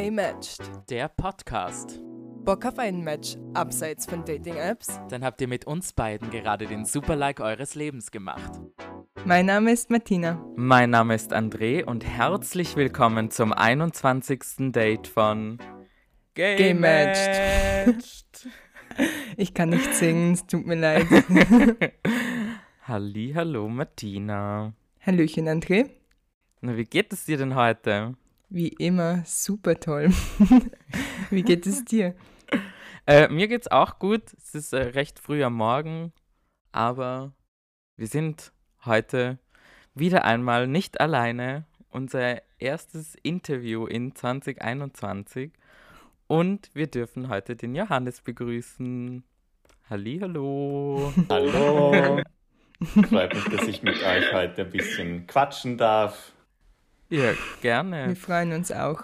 Gay Matched. Der Podcast. Bock auf ein Match abseits von Dating-Apps? Dann habt ihr mit uns beiden gerade den Super-Like eures Lebens gemacht. Mein Name ist Martina. Mein Name ist André und herzlich willkommen zum 21. Date von Gay, Gay Matched. Matched. Ich kann nicht singen, es tut mir leid. Halli, hallo Martina. Hallöchen, André. Na, wie geht es dir denn heute? Wie immer, super toll. Wie geht es dir? Äh, mir geht's auch gut. Es ist äh, recht früh am Morgen, aber wir sind heute wieder einmal nicht alleine. Unser erstes Interview in 2021 und wir dürfen heute den Johannes begrüßen. Hallo. Hallo. Freut mich, dass ich mit euch heute ein bisschen quatschen darf. Ja, Wir gerne. freuen uns auch.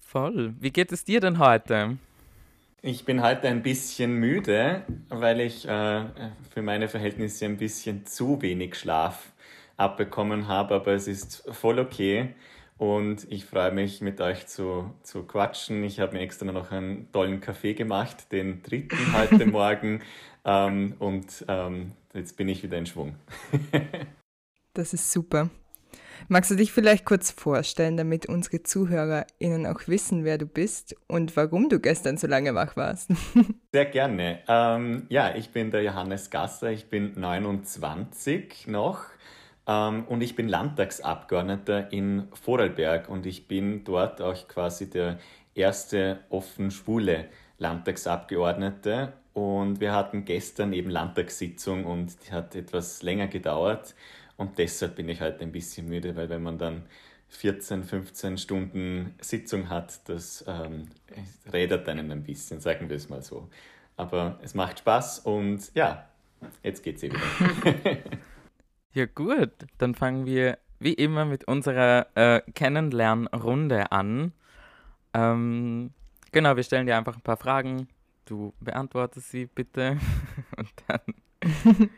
Voll. Wie geht es dir denn heute? Ich bin heute ein bisschen müde, weil ich äh, für meine Verhältnisse ein bisschen zu wenig Schlaf abbekommen habe, aber es ist voll okay. Und ich freue mich, mit euch zu, zu quatschen. Ich habe mir extra noch einen tollen Kaffee gemacht, den dritten heute Morgen. Ähm, und ähm, jetzt bin ich wieder in Schwung. Das ist super. Magst du dich vielleicht kurz vorstellen, damit unsere ZuhörerInnen auch wissen, wer du bist und warum du gestern so lange wach warst? Sehr gerne. Ähm, ja, ich bin der Johannes Gasser, ich bin 29 noch ähm, und ich bin Landtagsabgeordneter in Vorarlberg und ich bin dort auch quasi der erste offen schwule Landtagsabgeordnete und wir hatten gestern eben Landtagssitzung und die hat etwas länger gedauert und deshalb bin ich heute ein bisschen müde, weil wenn man dann 14, 15 Stunden Sitzung hat, das ähm, rädert einen ein bisschen, sagen wir es mal so. Aber es macht Spaß und ja, jetzt geht's eh wieder. Ja gut, dann fangen wir wie immer mit unserer äh, Kennenlernrunde an. Ähm, genau, wir stellen dir einfach ein paar Fragen. Du beantwortest sie bitte und dann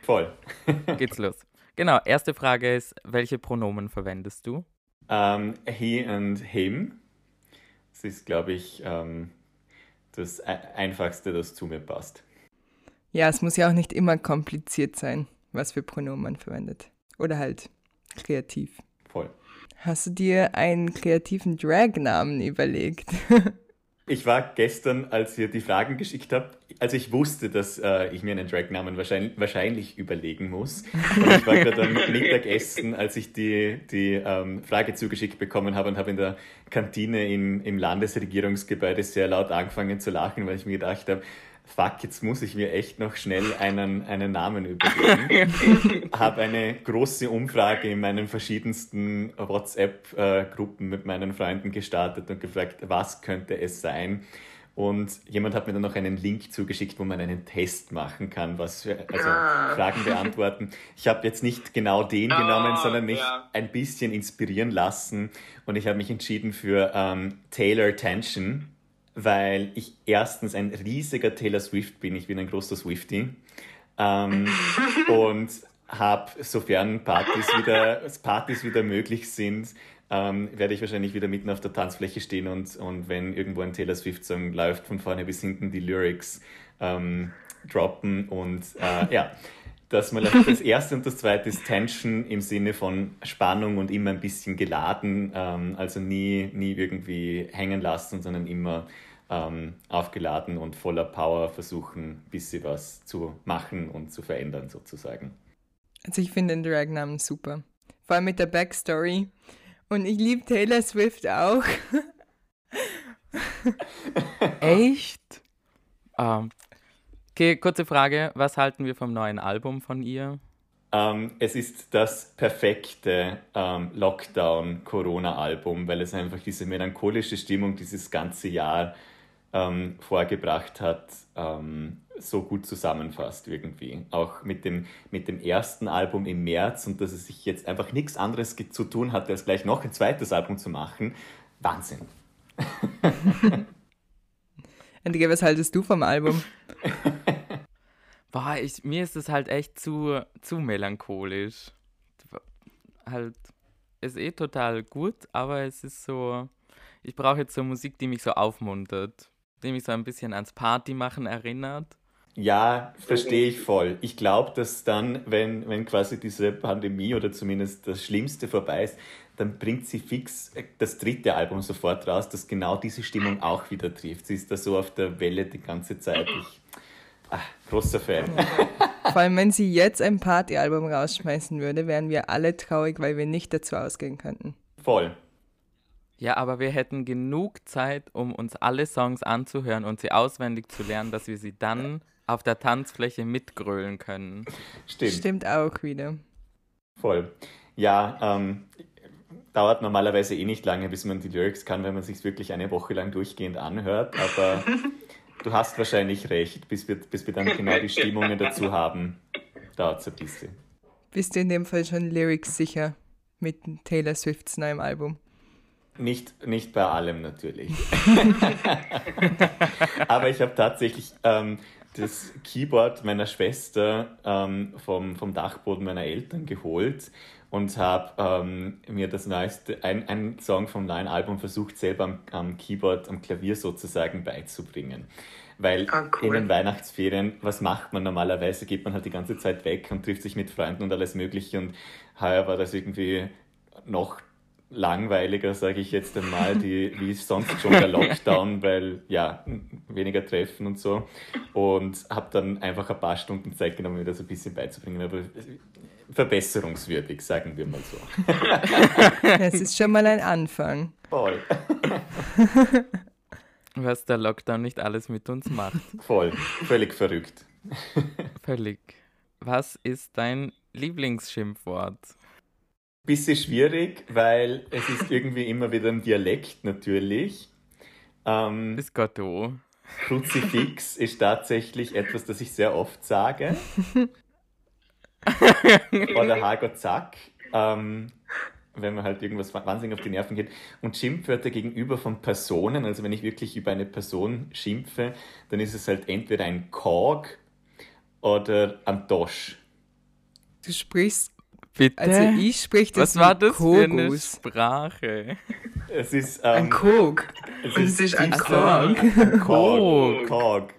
Voll. geht's los. Genau, erste Frage ist, welche Pronomen verwendest du? Ähm, he and him. Das ist, glaube ich, ähm, das E- Einfachste, das zu mir passt. Ja, es muss ja auch nicht immer kompliziert sein, was für Pronomen man verwendet. Oder halt kreativ. Voll. Hast du dir einen kreativen Drag-Namen überlegt? Ich war gestern, als ihr die Fragen geschickt habt, also ich wusste, dass äh, ich mir einen Dragnamen wahrscheinlich, wahrscheinlich überlegen muss. Und ich war gerade am Mittagessen, als ich die, die ähm, Frage zugeschickt bekommen habe und habe in der Kantine im, im Landesregierungsgebäude sehr laut angefangen zu lachen, weil ich mir gedacht habe, fuck, jetzt muss ich mir echt noch schnell einen, einen Namen überlegen. habe eine große Umfrage in meinen verschiedensten WhatsApp-Gruppen mit meinen Freunden gestartet und gefragt, was könnte es sein? Und jemand hat mir dann noch einen Link zugeschickt, wo man einen Test machen kann, was für, also Fragen beantworten. Ich habe jetzt nicht genau den genommen, sondern mich ja. ein bisschen inspirieren lassen. Und ich habe mich entschieden für ähm, Taylor Tension, weil ich erstens ein riesiger Taylor Swift bin. Ich bin ein großer Swiftie. Ähm, und habe, sofern Partys wieder, Partys wieder möglich sind, ähm, werde ich wahrscheinlich wieder mitten auf der Tanzfläche stehen und, und wenn irgendwo ein Taylor Swift-Song läuft, von vorne bis hinten die Lyrics ähm, droppen. Und äh, ja, das mal das erste und das zweite ist Tension im Sinne von Spannung und immer ein bisschen geladen, ähm, also nie, nie irgendwie hängen lassen, sondern immer ähm, aufgeladen und voller Power versuchen, ein bisschen was zu machen und zu verändern sozusagen. Also ich finde den Drag-Namen super. Vor allem mit der Backstory. Und ich liebe Taylor Swift auch. Echt? Ähm, okay, kurze Frage. Was halten wir vom neuen Album von ihr? Ähm, es ist das perfekte ähm, Lockdown-Corona-Album, weil es einfach diese melancholische Stimmung dieses ganze Jahr ähm, vorgebracht hat, ähm, so gut zusammenfasst irgendwie. Auch mit dem, mit dem ersten Album im März und dass es sich jetzt einfach nichts anderes zu tun hatte, als gleich noch ein zweites Album zu machen. Wahnsinn. Andrea, was haltest du vom Album? Boah, ich, mir ist es halt echt zu, zu melancholisch. Halt, ist eh total gut, aber es ist so, ich brauche jetzt so Musik, die mich so aufmuntert, die mich so ein bisschen ans Partymachen erinnert. Ja, verstehe ich voll. Ich glaube, dass dann, wenn, wenn quasi diese Pandemie oder zumindest das Schlimmste vorbei ist, dann bringt sie fix das dritte Album sofort raus, das genau diese Stimmung auch wieder trifft. Sie ist da so auf der Welle die ganze Zeit. Ich, ach, großer Fan. Vor allem, wenn sie jetzt ein Partyalbum rausschmeißen würde, wären wir alle traurig, weil wir nicht dazu ausgehen könnten. Voll. Ja, aber wir hätten genug Zeit, um uns alle Songs anzuhören und sie auswendig zu lernen, dass wir sie dann auf der Tanzfläche mitgrölen können. Stimmt. Stimmt auch wieder. Voll. Ja, ähm, dauert normalerweise eh nicht lange, bis man die Lyrics kann, wenn man sich wirklich eine Woche lang durchgehend anhört. Aber du hast wahrscheinlich recht, bis wir, bis wir dann genau die Stimmungen dazu haben, dauert es ein bisschen. Bist du in dem Fall schon Lyrics sicher mit Taylor Swifts neuem Album? Nicht, nicht bei allem natürlich. Aber ich habe tatsächlich ähm, das Keyboard meiner Schwester ähm, vom, vom Dachboden meiner Eltern geholt und habe ähm, mir das neueste, ein, ein Song vom neuen Album versucht, selber am, am Keyboard, am Klavier sozusagen beizubringen. Weil ah, cool. in den Weihnachtsferien, was macht man normalerweise? Geht man halt die ganze Zeit weg und trifft sich mit Freunden und alles Mögliche. Und heuer war das irgendwie noch langweiliger, sage ich jetzt einmal, die, wie sonst schon der Lockdown, weil ja, weniger Treffen und so. Und habe dann einfach ein paar Stunden Zeit genommen, mir das ein bisschen beizubringen. Aber verbesserungswürdig, sagen wir mal so. Es ist schon mal ein Anfang. Voll. Was der Lockdown nicht alles mit uns macht. Voll. Völlig verrückt. Völlig. Was ist dein Lieblingsschimpfwort? Bisschen schwierig, weil es ist irgendwie immer wieder ein Dialekt natürlich. Ähm, Bis Gott oh. Kruzifix ist tatsächlich etwas, das ich sehr oft sage. Oder Hager Zack. Ähm, wenn man halt irgendwas wahnsinnig auf die Nerven geht. Und Schimpfwörter gegenüber von Personen, also wenn ich wirklich über eine Person schimpfe, dann ist es halt entweder ein Korg oder ein Dosch. Du sprichst Bitte? Also ich spreche das Was war das Kogus. für eine Sprache? Es ist ähm, ein Kog. Es ist, ist ein Korg. Ein Korg.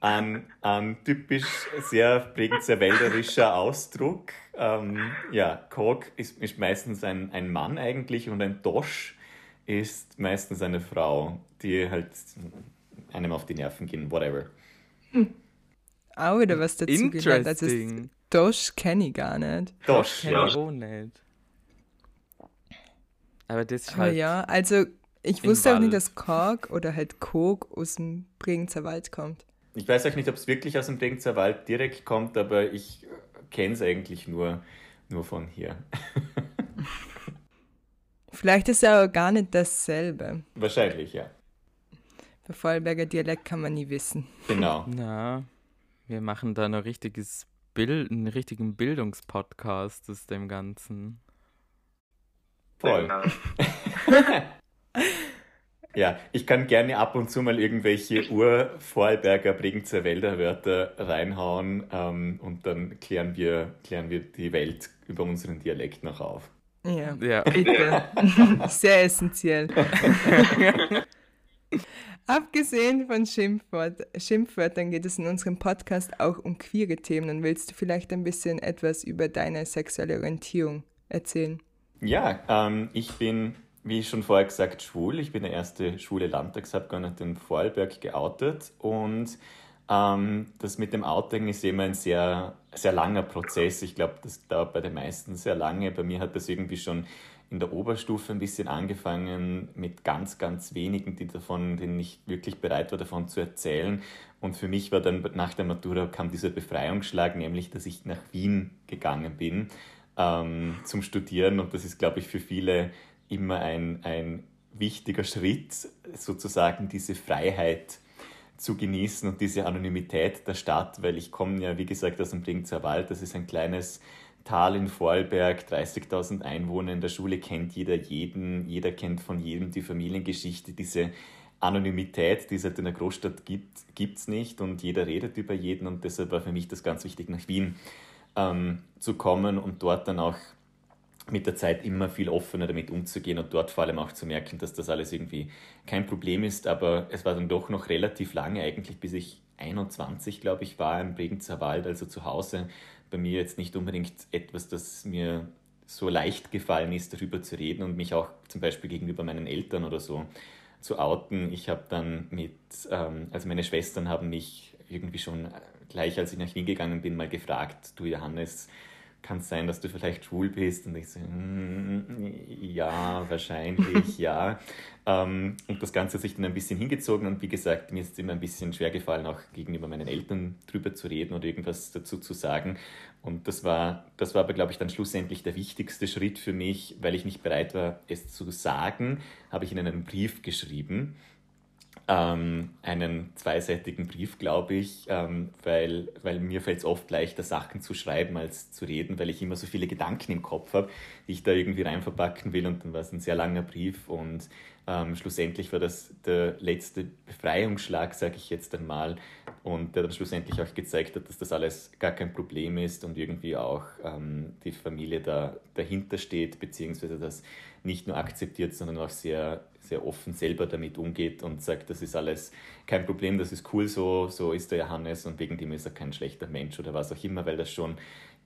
Ein, ein typisch sehr prägend sehr wälderischer Ausdruck. Ähm, ja, Korg ist, ist meistens ein, ein Mann eigentlich und ein Dosch ist meistens eine Frau, die halt einem auf die Nerven gehen, whatever. Hm. Auch wieder was dazu. Also Dosh kenne ich gar nicht. Dosh, ja. Ich auch nicht. Aber das ist halt. ja, also ich wusste auch nicht, dass Kork oder halt Kog aus dem Bregenzer Wald kommt. Ich weiß auch nicht, ob es wirklich aus dem Bregenzer Wald direkt kommt, aber ich kenne es eigentlich nur, nur von hier. Vielleicht ist es aber gar nicht dasselbe. Wahrscheinlich, ja. Bei Vorarlberger Dialekt kann man nie wissen. Genau. Na, wir machen da ein richtiges Bild, einen richtigen Bildungspodcast aus dem Ganzen. Voll. Genau. ja, ich kann gerne ab und zu mal irgendwelche Ur-Vorarlberger Bregenzer Wälder Wörter reinhauen ähm, und dann klären wir, klären wir die Welt über unseren Dialekt noch auf. Ja, ja. bitte. Sehr essentiell. Abgesehen von Schimpfwort, Schimpfwörtern geht es in unserem Podcast auch um queere Themen. Und willst du vielleicht ein bisschen etwas über deine sexuelle Orientierung erzählen? Ja, ähm, ich bin, wie schon vorher gesagt, schwul. Ich bin der erste schwule Landtagsabgeordnete in Vorarlberg geoutet. Und ähm, das mit dem Outing ist immer ein sehr, sehr langer Prozess. Ich glaube, das dauert bei den meisten sehr lange. Bei mir hat das irgendwie schon in der Oberstufe ein bisschen angefangen mit ganz, ganz wenigen, die davon, denen ich wirklich bereit war, davon zu erzählen. Und für mich war dann nach der Matura kam dieser Befreiungsschlag, nämlich, dass ich nach Wien gegangen bin ähm, zum Studieren. Und das ist, glaube ich, für viele immer ein, ein wichtiger Schritt, sozusagen diese Freiheit zu genießen und diese Anonymität der Stadt, weil ich komme ja, wie gesagt, aus dem Bringzer Wald. Das ist ein kleines Tal in Vorarlberg, 30.000 Einwohner. In der Schule, kennt jeder jeden, jeder kennt von jedem die Familiengeschichte, diese Anonymität, die es halt in der Großstadt gibt, gibt es nicht und jeder redet über jeden. Und deshalb war für mich das ganz wichtig, nach Wien ähm, zu kommen und dort dann auch mit der Zeit immer viel offener damit umzugehen und dort vor allem auch zu merken, dass das alles irgendwie kein Problem ist. Aber es war dann doch noch relativ lange, eigentlich bis ich 21, glaube ich, war im Bregenzer Wald, also zu Hause. Bei mir jetzt nicht unbedingt etwas, das mir so leicht gefallen ist, darüber zu reden und mich auch zum Beispiel gegenüber meinen Eltern oder so zu outen. Ich habe dann mit, ähm, also meine Schwestern haben mich irgendwie schon gleich, als ich nach Wien gegangen bin, mal gefragt, du Johannes, kann es sein, dass du vielleicht schwul bist? Und ich so, mm, ja, wahrscheinlich, ja. Ähm, und das Ganze hat sich dann ein bisschen hingezogen und wie gesagt, mir ist es immer ein bisschen schwer gefallen, auch gegenüber meinen Eltern drüber zu reden oder irgendwas dazu zu sagen. Und das war, das war aber, glaube ich, dann schlussendlich der wichtigste Schritt für mich, weil ich nicht bereit war, es zu sagen, habe ich ihnen einen Brief geschrieben ähm, einen zweiseitigen Brief, glaube ich, ähm, weil, weil mir fällt es oft leichter, Sachen zu schreiben als zu reden, weil ich immer so viele Gedanken im Kopf habe, die ich da irgendwie rein verpacken will. Und dann war es ein sehr langer Brief und ähm, schlussendlich war das der letzte Befreiungsschlag, sage ich jetzt einmal, und der dann schlussendlich auch gezeigt hat, dass das alles gar kein Problem ist und irgendwie auch ähm, die Familie da dahinter steht, beziehungsweise das nicht nur akzeptiert, sondern auch sehr, sehr offen selber damit umgeht und sagt, das ist alles kein Problem, das ist cool so, so ist der Johannes und wegen dem ist er kein schlechter Mensch oder was auch immer, weil das schon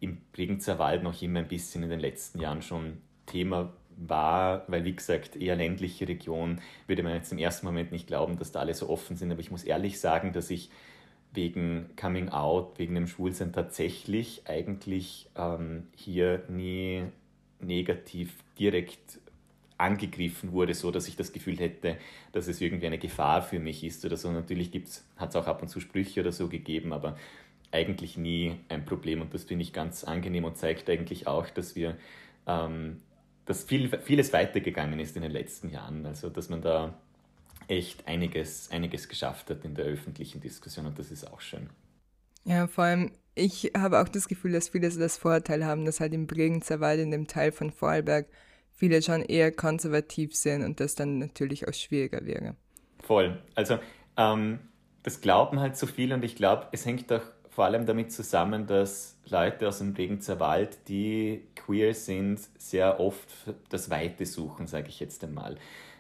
im Bregenzer Wald noch immer ein bisschen in den letzten Jahren schon Thema war, weil wie gesagt, eher ländliche Region, würde man jetzt im ersten Moment nicht glauben, dass da alle so offen sind. Aber ich muss ehrlich sagen, dass ich wegen Coming Out, wegen dem Schwulsein tatsächlich eigentlich ähm, hier nie negativ direkt angegriffen wurde, so dass ich das Gefühl hätte, dass es irgendwie eine Gefahr für mich ist oder so. Natürlich hat es auch ab und zu Sprüche oder so gegeben, aber eigentlich nie ein Problem und das finde ich ganz angenehm und zeigt eigentlich auch, dass wir ähm, dass viel, vieles weitergegangen ist in den letzten Jahren. Also dass man da echt einiges, einiges geschafft hat in der öffentlichen Diskussion und das ist auch schön. Ja, vor allem, ich habe auch das Gefühl, dass viele so das Vorteil haben, dass halt im Bregenzer Wald, in dem Teil von Vorarlberg, viele schon eher konservativ sind und das dann natürlich auch schwieriger wäre. Voll. Also ähm, das glauben halt so viele und ich glaube, es hängt auch vor allem damit zusammen, dass Leute aus dem Bregenzer Wald, die queer sind, sehr oft das Weite suchen, sage ich jetzt einmal.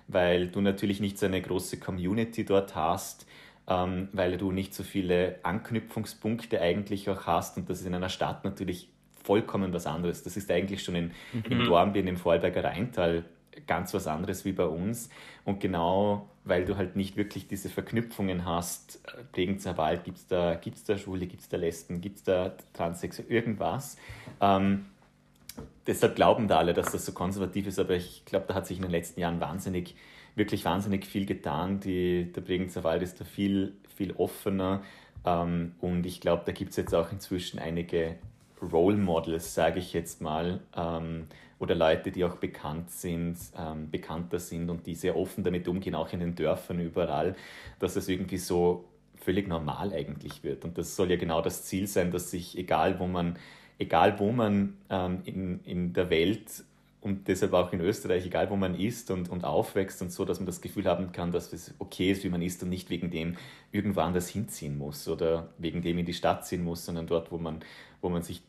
Weil du natürlich nicht so eine große Community dort hast, ähm, weil du nicht so viele Anknüpfungspunkte eigentlich auch hast und das in einer Stadt natürlich vollkommen was anderes. Das ist eigentlich schon in, mhm. in Dornbirn im Vorarlberger Rheintal ganz was anderes wie bei uns. Und genau weil du halt nicht wirklich diese Verknüpfungen hast, Bregenzer Wald, gibt es da, gibt's da Schwule, gibt es da Lesben, gibt es da Transsexuelle, irgendwas. Ähm, deshalb glauben da alle, dass das so konservativ ist, aber ich glaube, da hat sich in den letzten Jahren wahnsinnig, wirklich wahnsinnig viel getan. Die, der Bregenzer Wald ist da viel, viel offener ähm, und ich glaube, da gibt es jetzt auch inzwischen einige Role Models, sage ich jetzt mal, ähm, oder Leute, die auch bekannt sind, ähm, bekannter sind und die sehr offen damit umgehen, auch in den Dörfern überall, dass es irgendwie so völlig normal eigentlich wird. Und das soll ja genau das Ziel sein, dass sich, egal wo man, egal wo man ähm, in, in der Welt und deshalb auch in Österreich, egal wo man ist und, und aufwächst und so, dass man das Gefühl haben kann, dass es okay ist, wie man ist und nicht wegen dem irgendwo anders hinziehen muss oder wegen dem in die Stadt ziehen muss, sondern dort, wo man, wo man sich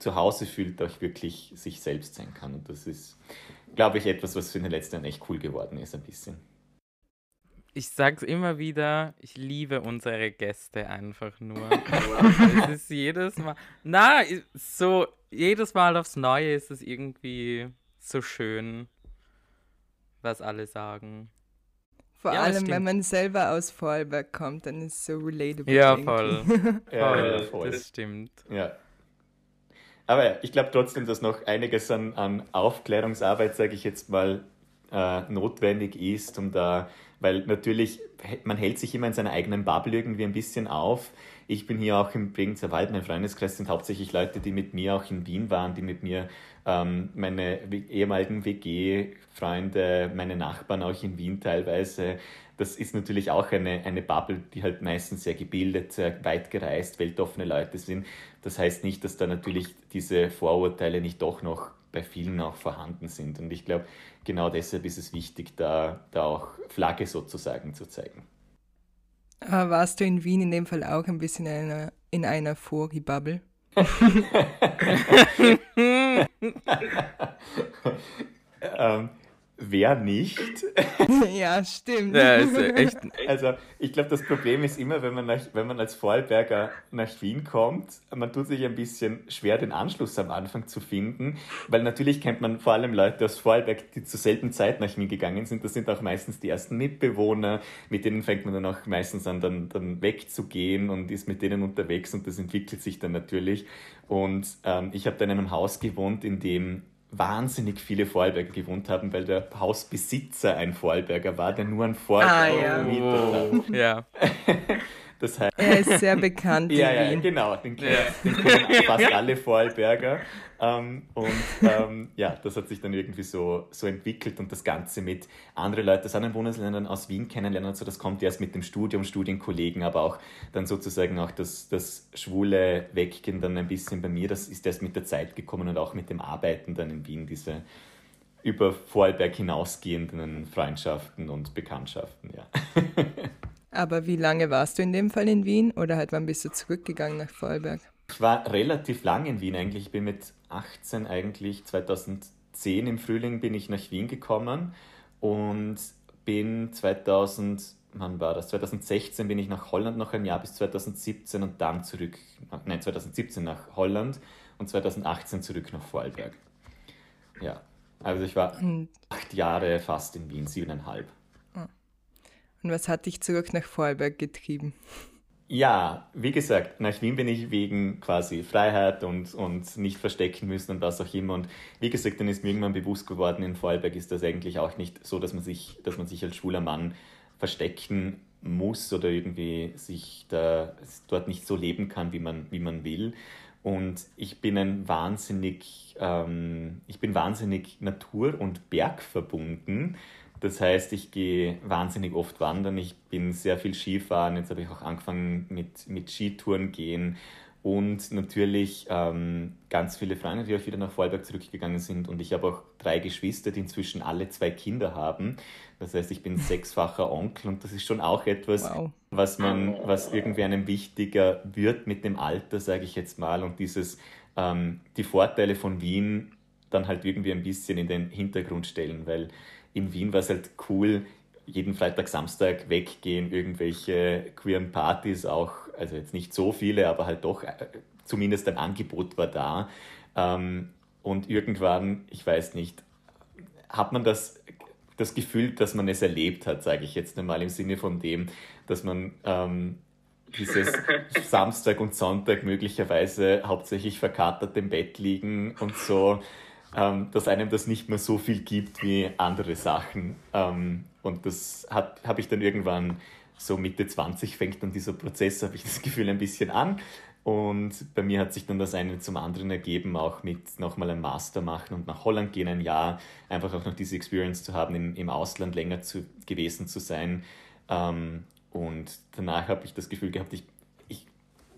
zu Hause fühlt, auch wirklich sich selbst sein kann. Und das ist, glaube ich, etwas, was in den letzten Jahren echt cool geworden ist, ein bisschen. Ich sage es immer wieder, ich liebe unsere Gäste einfach nur. es ist jedes Mal, na, so jedes Mal aufs Neue ist es irgendwie so schön, was alle sagen. Vor ja, allem, wenn man selber aus Vorarlberg kommt, dann ist es so relatable. Ja, voll. voll. Ja, voll. Das stimmt. Ja. Aber ich glaube trotzdem, dass noch einiges an, an Aufklärungsarbeit, sage ich jetzt mal, äh, notwendig ist, um da, weil natürlich, man hält sich immer in seiner eigenen Bubble irgendwie ein bisschen auf. Ich bin hier auch im Bregenzer Wald, mein Freundeskreis sind hauptsächlich Leute, die mit mir auch in Wien waren, die mit mir ähm, meine ehemaligen WG-Freunde, meine Nachbarn auch in Wien teilweise. Das ist natürlich auch eine, eine Bubble, die halt meistens sehr gebildet, sehr weit gereist, weltoffene Leute sind. Das heißt nicht, dass da natürlich diese Vorurteile nicht doch noch bei vielen auch vorhanden sind. Und ich glaube, genau deshalb ist es wichtig, da, da auch Flagge sozusagen zu zeigen. Aber warst du in Wien in dem Fall auch ein bisschen in einer, in einer Fori-Bubble? ähm, wer nicht? ja, stimmt. Ja, ist echt. Also, ich glaube, das Problem ist immer, wenn man, nach, wenn man als Vorarlberger nach Wien kommt, man tut sich ein bisschen schwer, den Anschluss am Anfang zu finden, weil natürlich kennt man vor allem Leute aus Vorarlberg, die zur selben Zeit nach Wien gegangen sind. Das sind auch meistens die ersten Mitbewohner, mit denen fängt man dann auch meistens an, dann, dann wegzugehen und ist mit denen unterwegs und das entwickelt sich dann natürlich. Und ähm, ich habe dann in einem Haus gewohnt, in dem wahnsinnig viele Vorarlberger gewohnt haben, weil der Hausbesitzer ein Vorarlberger war, der nur ein Vorarlberger ah, ja. Oh, ja. Das heißt, er ist sehr bekannt ja, in Wien. Ja, genau. Den kennen, ja. den kennen fast alle Vorarlberger. Ähm, und ähm, ja, das hat sich dann irgendwie so, so entwickelt und das Ganze mit anderen Leuten aus anderen Bundesländern aus Wien kennenlernen, also das kommt erst mit dem Studium, Studienkollegen, aber auch dann sozusagen auch das, das schwule Weggehen dann ein bisschen bei mir, das ist erst mit der Zeit gekommen und auch mit dem Arbeiten dann in Wien, diese über Vorarlberg hinausgehenden Freundschaften und Bekanntschaften, ja. Aber wie lange warst du in dem Fall in Wien oder halt wann bist du zurückgegangen nach Vorarlberg? Ich war relativ lang in Wien eigentlich. Ich bin mit 18 eigentlich, 2010 im Frühling bin ich nach Wien gekommen und bin 2000, wann war das? 2016 bin ich nach Holland noch ein Jahr bis 2017 und dann zurück, nein, 2017 nach Holland und 2018 zurück nach Vorarlberg. Ja, also ich war acht Jahre fast in Wien, siebeneinhalb. Und was hat dich zurück nach Vorarlberg getrieben? Ja, wie gesagt, nach Wien bin ich wegen quasi Freiheit und, und nicht verstecken müssen und was auch immer. Und wie gesagt, dann ist mir irgendwann bewusst geworden, in Vorarlberg ist das eigentlich auch nicht so, dass man sich, dass man sich als schwuler Mann verstecken muss oder irgendwie sich da dort nicht so leben kann, wie man, wie man will. Und ich bin ein wahnsinnig, ähm, ich bin wahnsinnig natur- und bergverbunden. Das heißt, ich gehe wahnsinnig oft wandern. Ich bin sehr viel Skifahren. Jetzt habe ich auch angefangen mit, mit Skitouren gehen. Und natürlich ähm, ganz viele Freunde, die auch wieder nach Vorarlberg zurückgegangen sind. Und ich habe auch drei Geschwister, die inzwischen alle zwei Kinder haben. Das heißt, ich bin sechsfacher Onkel und das ist schon auch etwas, wow. was man, was irgendwie einem wichtiger wird mit dem Alter, sage ich jetzt mal. Und dieses, ähm, die Vorteile von Wien dann halt irgendwie ein bisschen in den Hintergrund stellen, weil in Wien war es halt cool, jeden Freitag, Samstag weggehen, irgendwelche queeren Partys auch, also jetzt nicht so viele, aber halt doch äh, zumindest ein Angebot war da. Ähm, und irgendwann, ich weiß nicht, hat man das, das Gefühl, dass man es erlebt hat, sage ich jetzt einmal im Sinne von dem, dass man ähm, dieses Samstag und Sonntag möglicherweise hauptsächlich verkatert im Bett liegen und so ähm, dass einem das nicht mehr so viel gibt wie andere Sachen. Ähm, und das habe ich dann irgendwann so Mitte 20 fängt dann dieser Prozess, habe ich das Gefühl, ein bisschen an. Und bei mir hat sich dann das eine zum anderen ergeben, auch mit nochmal ein Master machen und nach Holland gehen ein Jahr, einfach auch noch diese Experience zu haben, im, im Ausland länger zu, gewesen zu sein. Ähm, und danach habe ich das Gefühl gehabt, ich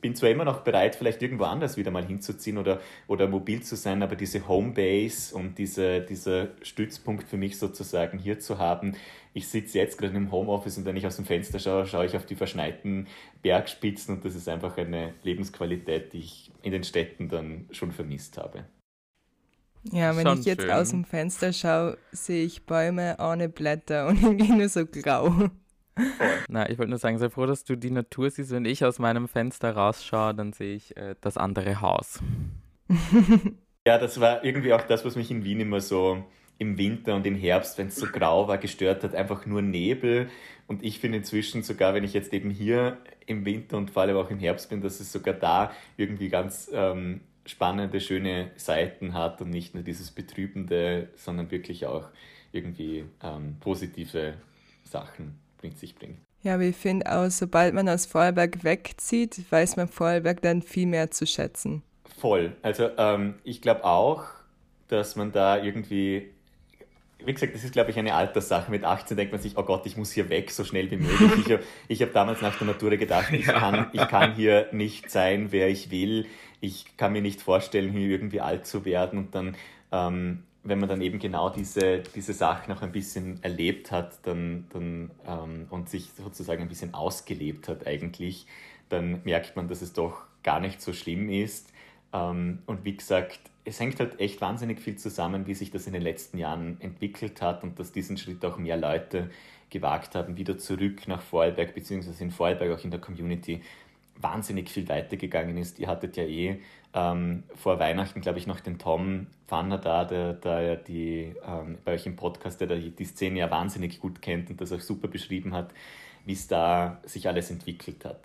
bin zwar immer noch bereit, vielleicht irgendwo anders wieder mal hinzuziehen oder, oder mobil zu sein, aber diese Homebase und diese, dieser Stützpunkt für mich sozusagen hier zu haben. Ich sitze jetzt gerade im Homeoffice und wenn ich aus dem Fenster schaue, schaue ich auf die verschneiten Bergspitzen und das ist einfach eine Lebensqualität, die ich in den Städten dann schon vermisst habe. Ja, wenn schon ich jetzt schön. aus dem Fenster schaue, sehe ich Bäume ohne Blätter und irgendwie nur so grau. Na, ich wollte nur sagen, sei froh, dass du die Natur siehst. Wenn ich aus meinem Fenster rausschaue, dann sehe ich äh, das andere Haus. ja, das war irgendwie auch das, was mich in Wien immer so im Winter und im Herbst, wenn es so grau war, gestört hat, einfach nur Nebel. Und ich finde inzwischen sogar, wenn ich jetzt eben hier im Winter und vor allem auch im Herbst bin, dass es sogar da irgendwie ganz ähm, spannende, schöne Seiten hat und nicht nur dieses Betrübende, sondern wirklich auch irgendwie ähm, positive Sachen mit sich bringt. Ja, aber ich finde auch, sobald man aus Vorarlberg wegzieht, weiß man Vorarlberg dann viel mehr zu schätzen. Voll. Also ähm, ich glaube auch, dass man da irgendwie, wie gesagt, das ist, glaube ich, eine Alterssache. Mit 18 denkt man sich, oh Gott, ich muss hier weg, so schnell wie möglich. Ich habe hab damals nach der Natur gedacht, ich, ja. kann, ich kann hier nicht sein, wer ich will. Ich kann mir nicht vorstellen, hier irgendwie alt zu werden. Und dann ähm, wenn man dann eben genau diese, diese Sachen noch ein bisschen erlebt hat dann, dann, ähm, und sich sozusagen ein bisschen ausgelebt hat eigentlich, dann merkt man, dass es doch gar nicht so schlimm ist. Ähm, und wie gesagt, es hängt halt echt wahnsinnig viel zusammen, wie sich das in den letzten Jahren entwickelt hat und dass diesen Schritt auch mehr Leute gewagt haben, wieder zurück nach Vorarlberg, beziehungsweise in Vorarlberg auch in der Community wahnsinnig viel weitergegangen ist. Ihr hattet ja eh ähm, vor Weihnachten, glaube ich, noch den Tom Pfanner da, der, der die, ähm, bei euch im Podcast, der die Szene ja wahnsinnig gut kennt und das auch super beschrieben hat, wie es da sich alles entwickelt hat.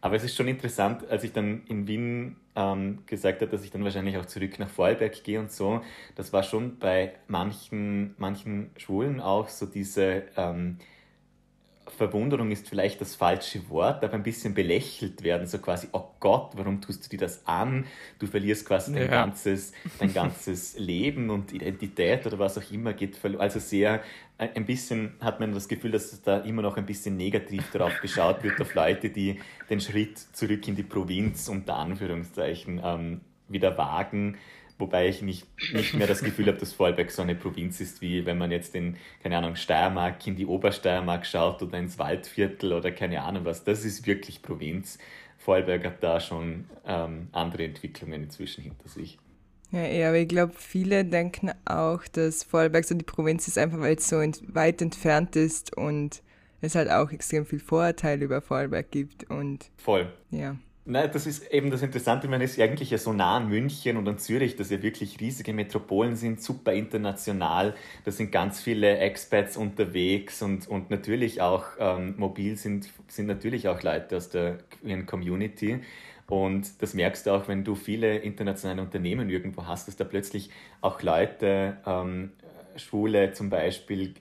Aber es ist schon interessant, als ich dann in Wien ähm, gesagt habe, dass ich dann wahrscheinlich auch zurück nach Vorarlberg gehe und so, das war schon bei manchen, manchen Schwulen auch so diese ähm, Verwunderung ist vielleicht das falsche Wort, aber ein bisschen belächelt werden, so quasi, oh Gott, warum tust du dir das an? Du verlierst quasi ja. dein, ganzes, dein ganzes Leben und Identität oder was auch immer geht verloren. Also sehr, äh, ein bisschen hat man das Gefühl, dass da immer noch ein bisschen negativ darauf geschaut wird, auf Leute, die den Schritt zurück in die Provinz unter Anführungszeichen ähm, wieder wagen Wobei ich nicht, nicht mehr das Gefühl habe, dass Vorarlberg so eine Provinz ist, wie wenn man jetzt in, keine Ahnung, Steiermark, in die Obersteiermark schaut oder ins Waldviertel oder keine Ahnung was. Das ist wirklich Provinz. Vorarlberg hat da schon ähm, andere Entwicklungen inzwischen hinter sich. Ja, ja aber ich glaube, viele denken auch, dass Vorarlberg so die Provinz ist, einfach weil es so ent weit entfernt ist und es halt auch extrem viel Vorurteile über Vorarlberg gibt. Und, Voll. Ja. Nein, das ist eben das Interessante. Man ist eigentlich ja so nah an München und an Zürich, dass ja wirklich riesige Metropolen sind, super international. Da sind ganz viele Expats unterwegs und, und natürlich auch ähm, mobil sind, sind natürlich auch Leute aus der Community. Und das merkst du auch, wenn du viele internationale Unternehmen irgendwo hast, dass da plötzlich auch Leute, ähm, Schwule zum Beispiel,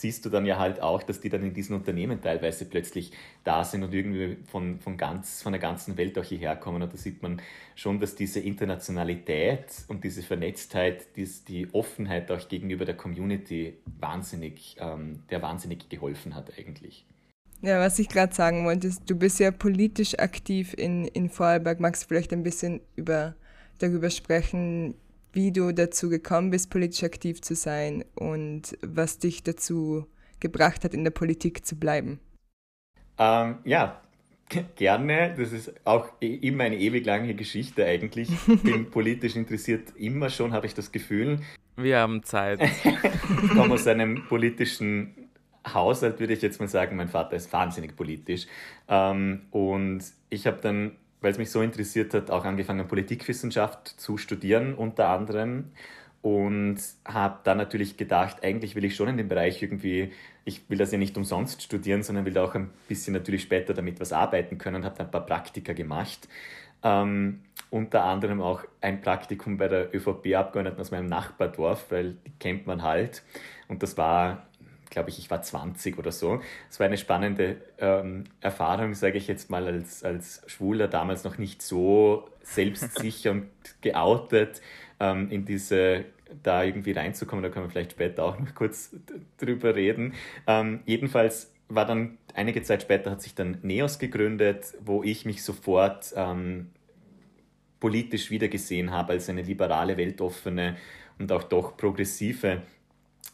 siehst du dann ja halt auch, dass die dann in diesen Unternehmen teilweise plötzlich da sind und irgendwie von, von, ganz, von der ganzen Welt auch hierher kommen. Und da sieht man schon, dass diese Internationalität und diese Vernetztheit, dies, die Offenheit auch gegenüber der Community wahnsinnig, ähm, der wahnsinnig geholfen hat eigentlich. Ja, was ich gerade sagen wollte, ist, du bist ja politisch aktiv in, in Vorarlberg. Magst du vielleicht ein bisschen über, darüber sprechen, wie du dazu gekommen bist, politisch aktiv zu sein und was dich dazu gebracht hat, in der Politik zu bleiben. Ähm, ja, gerne. Das ist auch immer eine ewig lange Geschichte eigentlich. Ich bin politisch interessiert immer schon, habe ich das Gefühl. Wir haben Zeit. ich komme aus einem politischen Haushalt, würde ich jetzt mal sagen. Mein Vater ist wahnsinnig politisch. Ähm, und ich habe dann weil es mich so interessiert hat, auch angefangen, Politikwissenschaft zu studieren, unter anderem. Und habe dann natürlich gedacht, eigentlich will ich schon in dem Bereich irgendwie, ich will das ja nicht umsonst studieren, sondern will auch ein bisschen natürlich später damit was arbeiten können, habe dann ein paar Praktika gemacht. Ähm, unter anderem auch ein Praktikum bei der ÖVP-Abgeordneten aus meinem Nachbardorf, weil die kennt man halt. Und das war glaube ich, ich war 20 oder so. Es war eine spannende ähm, Erfahrung, sage ich jetzt mal, als, als Schwuler, damals noch nicht so selbstsicher und geoutet ähm, in diese da irgendwie reinzukommen. Da können wir vielleicht später auch noch kurz drüber reden. Ähm, jedenfalls war dann einige Zeit später hat sich dann Neos gegründet, wo ich mich sofort ähm, politisch wiedergesehen habe als eine liberale, weltoffene und auch doch progressive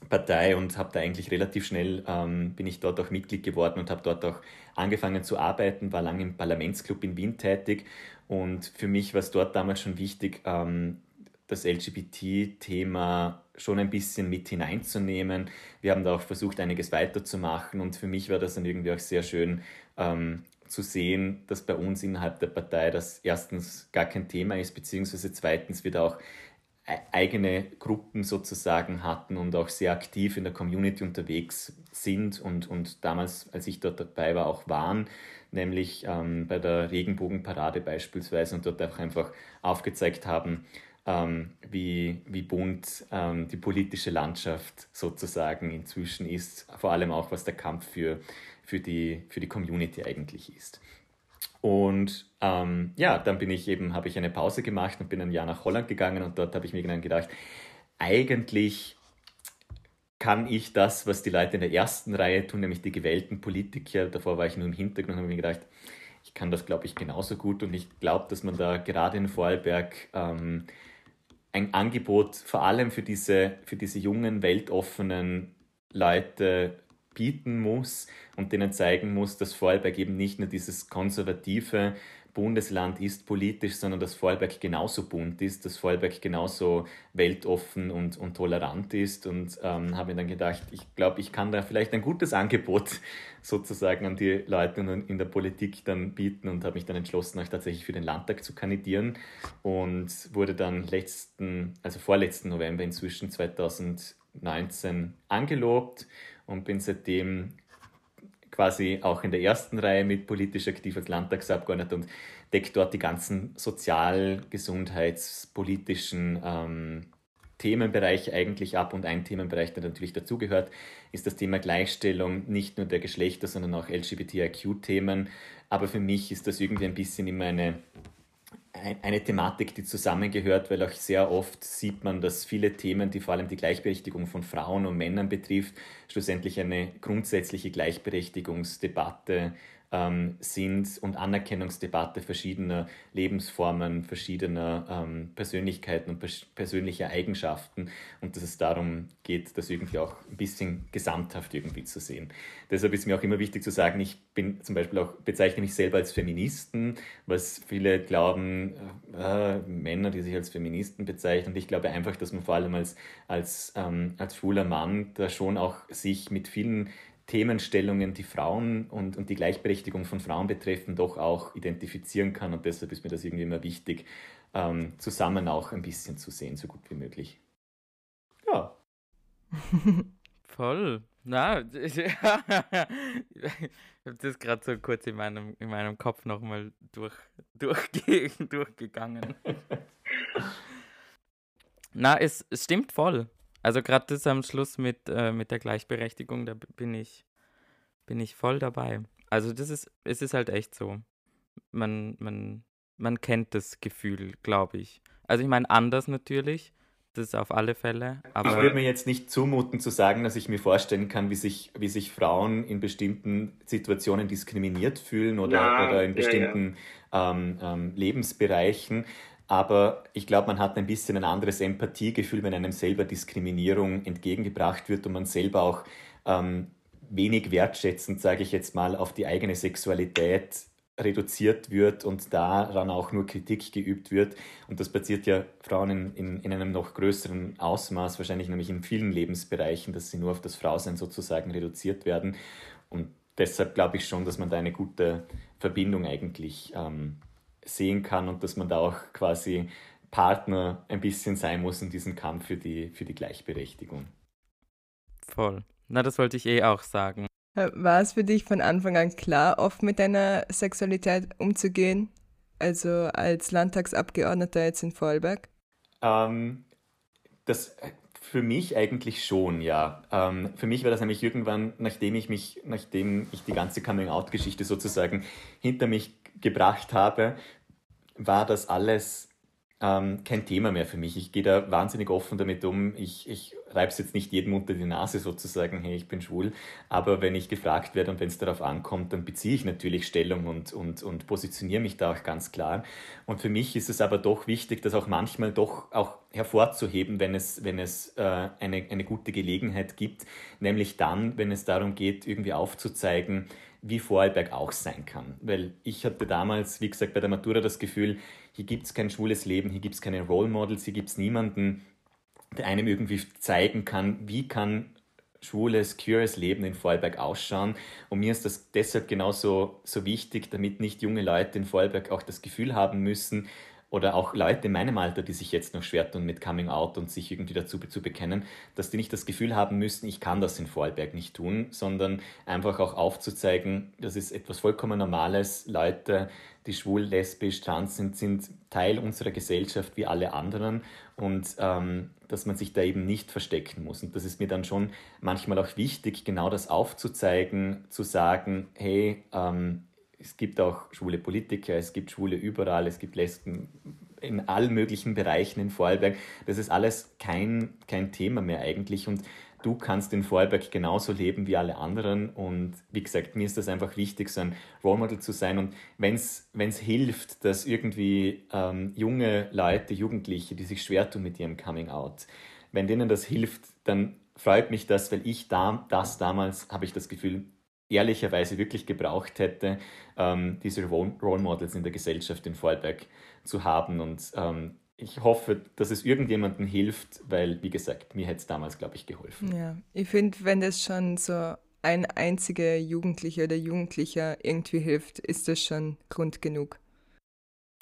Partei und habe da eigentlich relativ schnell, ähm, bin ich dort auch Mitglied geworden und habe dort auch angefangen zu arbeiten, war lange im Parlamentsclub in Wien tätig und für mich war es dort damals schon wichtig, ähm, das LGBT-Thema schon ein bisschen mit hineinzunehmen. Wir haben da auch versucht, einiges weiterzumachen und für mich war das dann irgendwie auch sehr schön ähm, zu sehen, dass bei uns innerhalb der Partei das erstens gar kein Thema ist, beziehungsweise zweitens wird auch E-, eigene Gruppen sozusagen hatten und auch sehr aktiv in der Community unterwegs sind und, und damals, als ich dort dabei war, auch waren, nämlich ähm, bei der Regenbogenparade beispielsweise und dort auch einfach aufgezeigt haben, ähm, wie, wie bunt ähm, die politische Landschaft sozusagen inzwischen ist, vor allem auch was der Kampf für, für, die, für die Community eigentlich ist. Und ähm, ja, dann bin ich eben, habe ich eine Pause gemacht und bin ein Jahr nach Holland gegangen und dort habe ich mir dann gedacht, eigentlich kann ich das, was die Leute in der ersten Reihe tun, nämlich die gewählten Politiker, davor war ich nur im Hintergrund, habe mir gedacht, ich kann das, glaube ich, genauso gut und ich glaube, dass man da gerade in Vorarlberg ähm, ein Angebot vor allem für diese, für diese jungen, weltoffenen Leute bieten muss und denen zeigen muss, dass Vorarlberg eben nicht nur dieses konservative Bundesland ist politisch, sondern dass Vorarlberg genauso bunt ist, dass Vorarlberg genauso weltoffen und, und tolerant ist. Und ähm, habe mir dann gedacht, ich glaube, ich kann da vielleicht ein gutes Angebot sozusagen an die Leute in der Politik dann bieten und habe mich dann entschlossen, auch tatsächlich für den Landtag zu kandidieren und wurde dann letzten, also vorletzten November inzwischen 2019 angelobt und bin seitdem quasi auch in der ersten Reihe mit politisch aktiv als Landtagsabgeordneter und deckt dort die ganzen sozial-, gesundheitspolitischen ähm, Themenbereiche eigentlich ab. Und ein Themenbereich, der natürlich dazugehört, ist das Thema Gleichstellung, nicht nur der Geschlechter, sondern auch LGBTIQ-Themen. Aber für mich ist das irgendwie ein bisschen immer eine eine Thematik, die zusammengehört, weil auch sehr oft sieht man, dass viele Themen, die vor allem die Gleichberechtigung von Frauen und Männern betrifft, schlussendlich eine grundsätzliche Gleichberechtigungsdebatte ähm, sind und Anerkennungsdebatte verschiedener Lebensformen, verschiedener ähm, Persönlichkeiten und pers persönlicher Eigenschaften und dass es darum geht, das irgendwie auch ein bisschen gesamthaft irgendwie zu sehen. Deshalb ist mir auch immer wichtig zu sagen, ich bin zum Beispiel auch, bezeichne mich selber als Feministen, was viele glauben, äh, Männer, die sich als Feministen bezeichnen. Und ich glaube einfach, dass man vor allem als, als, ähm, als schwuler Mann da schon auch sich mit vielen Themenstellungen, die Frauen und, und die Gleichberechtigung von Frauen betreffen, doch auch identifizieren kann. Und deshalb ist mir das irgendwie immer wichtig, ähm, zusammen auch ein bisschen zu sehen, so gut wie möglich. Ja. Voll. Na, ich, ich habe das gerade so kurz in meinem, in meinem Kopf nochmal durch, durchge durchgegangen. Na, es, es stimmt voll. Also gerade das am Schluss mit, äh, mit der Gleichberechtigung, da bin ich, bin ich voll dabei. Also das ist, es ist halt echt so. Man, man, man kennt das Gefühl, glaube ich. Also ich meine anders natürlich, das auf alle Fälle. Aber ich würde mir jetzt nicht zumuten zu sagen, dass ich mir vorstellen kann, wie sich, wie sich Frauen in bestimmten Situationen diskriminiert fühlen oder, ja, oder in bestimmten ja, ja. Ähm, ähm, Lebensbereichen. Aber ich glaube, man hat ein bisschen ein anderes Empathiegefühl, wenn einem selber Diskriminierung entgegengebracht wird und man selber auch ähm, wenig wertschätzend, sage ich jetzt mal, auf die eigene Sexualität reduziert wird und daran auch nur Kritik geübt wird. Und das passiert ja Frauen in, in, in einem noch größeren Ausmaß, wahrscheinlich nämlich in vielen Lebensbereichen, dass sie nur auf das Frausein sozusagen reduziert werden. Und deshalb glaube ich schon, dass man da eine gute Verbindung eigentlich ähm, sehen kann und dass man da auch quasi Partner ein bisschen sein muss in diesem Kampf für die, für die Gleichberechtigung. Voll. Na, das wollte ich eh auch sagen. War es für dich von Anfang an klar, oft mit deiner Sexualität umzugehen? Also als Landtagsabgeordneter jetzt in Vorarlberg? Ähm, das für mich eigentlich schon, ja. Ähm, für mich war das nämlich irgendwann, nachdem ich mich, nachdem ich die ganze Coming-out-Geschichte sozusagen hinter mich gebracht habe, war das alles ähm, kein Thema mehr für mich. Ich gehe da wahnsinnig offen damit um. Ich, ich reibe es jetzt nicht jedem unter die Nase sozusagen, hey, ich bin schwul. Aber wenn ich gefragt werde und wenn es darauf ankommt, dann beziehe ich natürlich Stellung und, und, und positioniere mich da auch ganz klar. Und für mich ist es aber doch wichtig, das auch manchmal doch auch hervorzuheben, wenn es, wenn es äh, eine, eine gute Gelegenheit gibt. Nämlich dann, wenn es darum geht, irgendwie aufzuzeigen, wie Vorarlberg auch sein kann. Weil ich hatte damals, wie gesagt, bei der Matura das Gefühl, hier gibt es kein schwules Leben, hier gibt es keine Role Models, hier gibt es niemanden, der einem irgendwie zeigen kann, wie kann schwules, queeres Leben in Vorarlberg ausschauen. Und mir ist das deshalb genauso so wichtig, damit nicht junge Leute in Vorarlberg auch das Gefühl haben müssen, oder auch Leute in meinem Alter, die sich jetzt noch schwer tun mit Coming Out und sich irgendwie dazu zu bekennen, dass die nicht das Gefühl haben müssen, ich kann das in Vorarlberg nicht tun, sondern einfach auch aufzuzeigen, das ist etwas vollkommen Normales. Leute, die schwul, lesbisch, trans sind, sind Teil unserer Gesellschaft wie alle anderen und ähm, dass man sich da eben nicht verstecken muss. Und das ist mir dann schon manchmal auch wichtig, genau das aufzuzeigen, zu sagen, hey, ähm, es gibt auch schwule Politiker, es gibt Schwule überall, es gibt Lesben in allen möglichen Bereichen in Vorarlberg. Das ist alles kein, kein Thema mehr eigentlich. Und du kannst in Vorarlberg genauso leben wie alle anderen. Und wie gesagt, mir ist das einfach wichtig, so ein Role Model zu sein. Und wenn es hilft, dass irgendwie ähm, junge Leute, Jugendliche, die sich schwer tun mit ihrem Coming Out, wenn denen das hilft, dann freut mich das, weil ich da, das damals, habe ich das Gefühl, ehrlicherweise wirklich gebraucht hätte, ähm, diese Role Models in der Gesellschaft in Vorarlberg zu haben. Und ähm, ich hoffe, dass es irgendjemandem hilft, weil, wie gesagt, mir hätte es damals, glaube ich, geholfen. Ja, ich finde, wenn das schon so ein einziger Jugendlicher oder Jugendlicher irgendwie hilft, ist das schon Grund genug.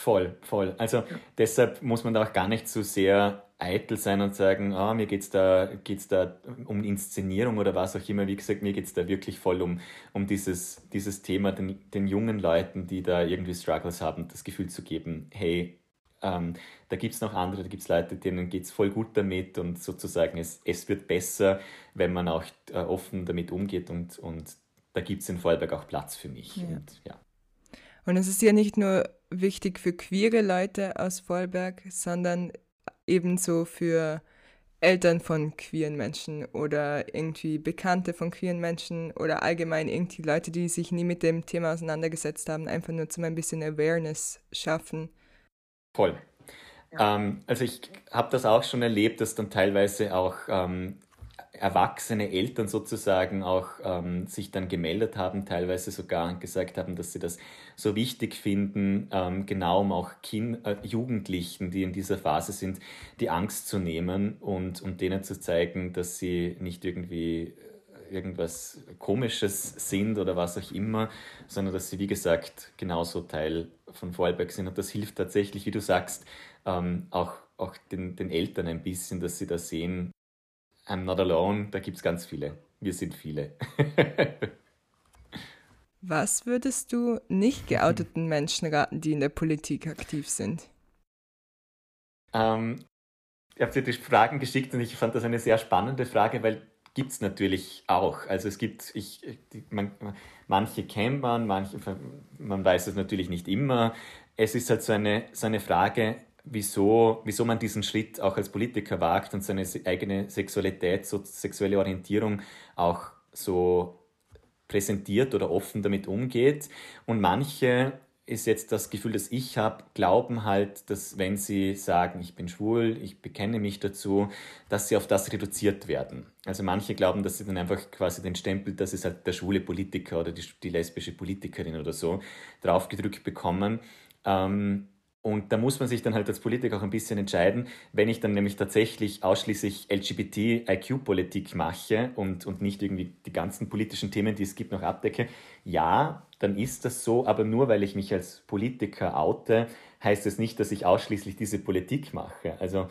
Voll, voll. Also deshalb muss man da auch gar nicht so sehr eitel sein und sagen, ah, mir geht es da, geht's da um Inszenierung oder was auch immer. Wie gesagt, mir geht es da wirklich voll um, um dieses, dieses Thema, den, den jungen Leuten, die da irgendwie Struggles haben, das Gefühl zu geben, hey, ähm, da gibt es noch andere, da gibt es Leute, denen geht es voll gut damit und sozusagen es, es wird besser, wenn man auch äh, offen damit umgeht und, und da gibt es in Vorarlberg auch Platz für mich. Ja. Und, ja. und es ist ja nicht nur wichtig für queere Leute aus Vorarlberg, sondern ebenso für Eltern von queeren Menschen oder irgendwie Bekannte von queeren Menschen oder allgemein irgendwie Leute, die sich nie mit dem Thema auseinandergesetzt haben, einfach nur zum ein bisschen Awareness schaffen. Voll. Ja. Ähm, also ich habe das auch schon erlebt, dass dann teilweise auch ähm, erwachsene Eltern sozusagen auch ähm, sich dann gemeldet haben, teilweise sogar und gesagt haben, dass sie das so wichtig finden, ähm, genau um auch kind, äh, Jugendlichen, die in dieser Phase sind, die Angst zu nehmen und um denen zu zeigen, dass sie nicht irgendwie äh, irgendwas Komisches sind oder was auch immer, sondern dass sie, wie gesagt, genauso Teil von Vorarlberg sind. Und das hilft tatsächlich, wie du sagst, ähm, auch, auch den, den Eltern ein bisschen, dass sie da sehen, I'm not alone, da gibt es ganz viele. Wir sind viele. Was würdest du nicht geouteten Menschen raten, die in der Politik aktiv sind? Ähm, ich habe dir die Fragen geschickt und ich fand das eine sehr spannende Frage, weil gibt es natürlich auch. Also es gibt, ich, man, manche kennt man, manche, man weiß es natürlich nicht immer. Es ist halt so eine, so eine Frage, wieso, wieso man diesen Schritt auch als Politiker wagt und seine eigene Sexualität, so sexuelle Orientierung auch so präsentiert oder offen damit umgeht. Und manche ist jetzt das Gefühl, das ich habe, glauben halt, dass wenn sie sagen, ich bin schwul, ich bekenne mich dazu, dass sie auf das reduziert werden. Also manche glauben, dass sie dann einfach quasi den Stempel, das ist halt der schwule Politiker oder die, die lesbische Politikerin oder so, draufgedrückt bekommen. Ähm, und da muss man sich dann halt als Politiker auch ein bisschen entscheiden, wenn ich dann nämlich tatsächlich ausschließlich LGBT-IQ-Politik mache und, und nicht irgendwie die ganzen politischen Themen, die es gibt, noch abdecke. Ja, dann ist das so, aber nur weil ich mich als Politiker oute, heißt es nicht, dass ich ausschließlich diese Politik mache. Also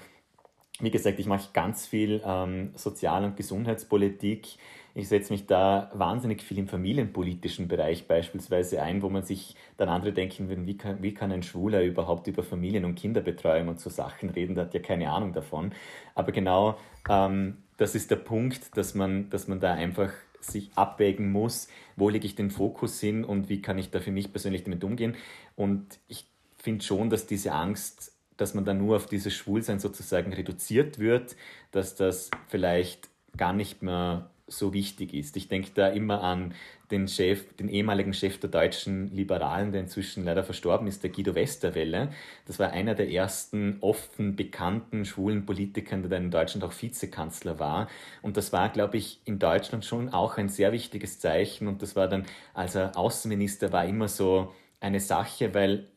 wie gesagt, ich mache ganz viel ähm, Sozial- und Gesundheitspolitik. Ich setze mich da wahnsinnig viel im familienpolitischen Bereich beispielsweise ein, wo man sich dann andere denken würden, wie kann, wie kann ein Schwuler überhaupt über Familien- und Kinderbetreuung und so Sachen reden, der hat ja keine Ahnung davon. Aber genau ähm, das ist der Punkt, dass man, dass man da einfach sich abwägen muss, wo lege ich den Fokus hin und wie kann ich da für mich persönlich damit umgehen. Und ich finde schon, dass diese Angst dass man dann nur auf dieses Schwulsein sozusagen reduziert wird, dass das vielleicht gar nicht mehr so wichtig ist. Ich denke da immer an den Chef, den ehemaligen Chef der deutschen Liberalen, der inzwischen leider verstorben ist, der Guido Westerwelle. Das war einer der ersten offen bekannten schwulen Politiker, der dann in Deutschland auch Vizekanzler war. Und das war, glaube ich, in Deutschland schon auch ein sehr wichtiges Zeichen. Und das war dann, als er Außenminister war, immer so eine Sache, weil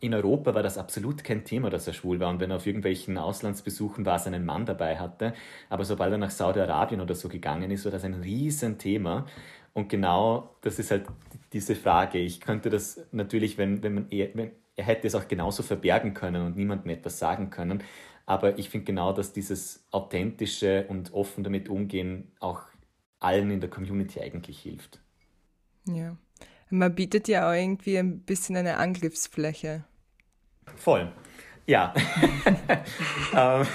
in Europa war das absolut kein Thema, dass er schwul war. Und wenn er auf irgendwelchen Auslandsbesuchen war, seinen Mann dabei hatte. Aber sobald er nach Saudi-Arabien oder so gegangen ist, war das ein Riesenthema. Und genau das ist halt diese Frage. Ich könnte das natürlich, wenn, wenn man eher, wenn, er hätte es auch genauso verbergen können und niemandem etwas sagen können. Aber ich finde genau, dass dieses authentische und offen damit umgehen auch allen in der Community eigentlich hilft. Ja. Man bietet ja auch irgendwie ein bisschen eine Angriffsfläche. Voll. Ja. ähm,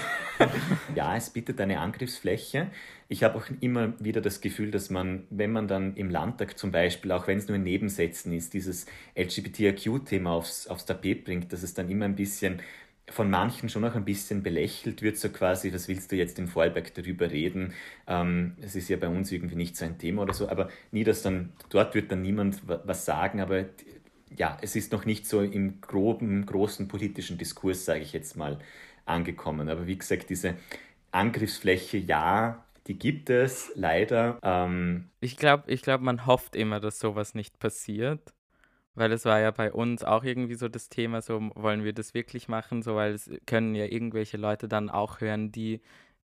ja, es bietet eine Angriffsfläche. Ich habe auch immer wieder das Gefühl, dass man, wenn man dann im Landtag zum Beispiel, auch wenn es nur in Nebensätzen ist, dieses LGBTIQ-Thema aufs, aufs Tapet bringt, dass es dann immer ein bisschen von manchen schon auch ein bisschen belächelt wird, so quasi, was willst du jetzt in Vorarlberg darüber reden? Ähm, es ist ja bei uns irgendwie nicht so ein Thema oder so, aber nie, dass dann, dort wird dann niemand was sagen, aber ja, es ist noch nicht so im groben, großen politischen Diskurs, sage ich jetzt mal, angekommen. Aber wie gesagt, diese Angriffsfläche, ja, die gibt es leider. Ähm, ich glaube, ich glaub, man hofft immer, dass sowas nicht passiert. Weil es war ja bei uns auch irgendwie so das Thema, so wollen wir das wirklich machen, so weil es können ja irgendwelche Leute dann auch hören, die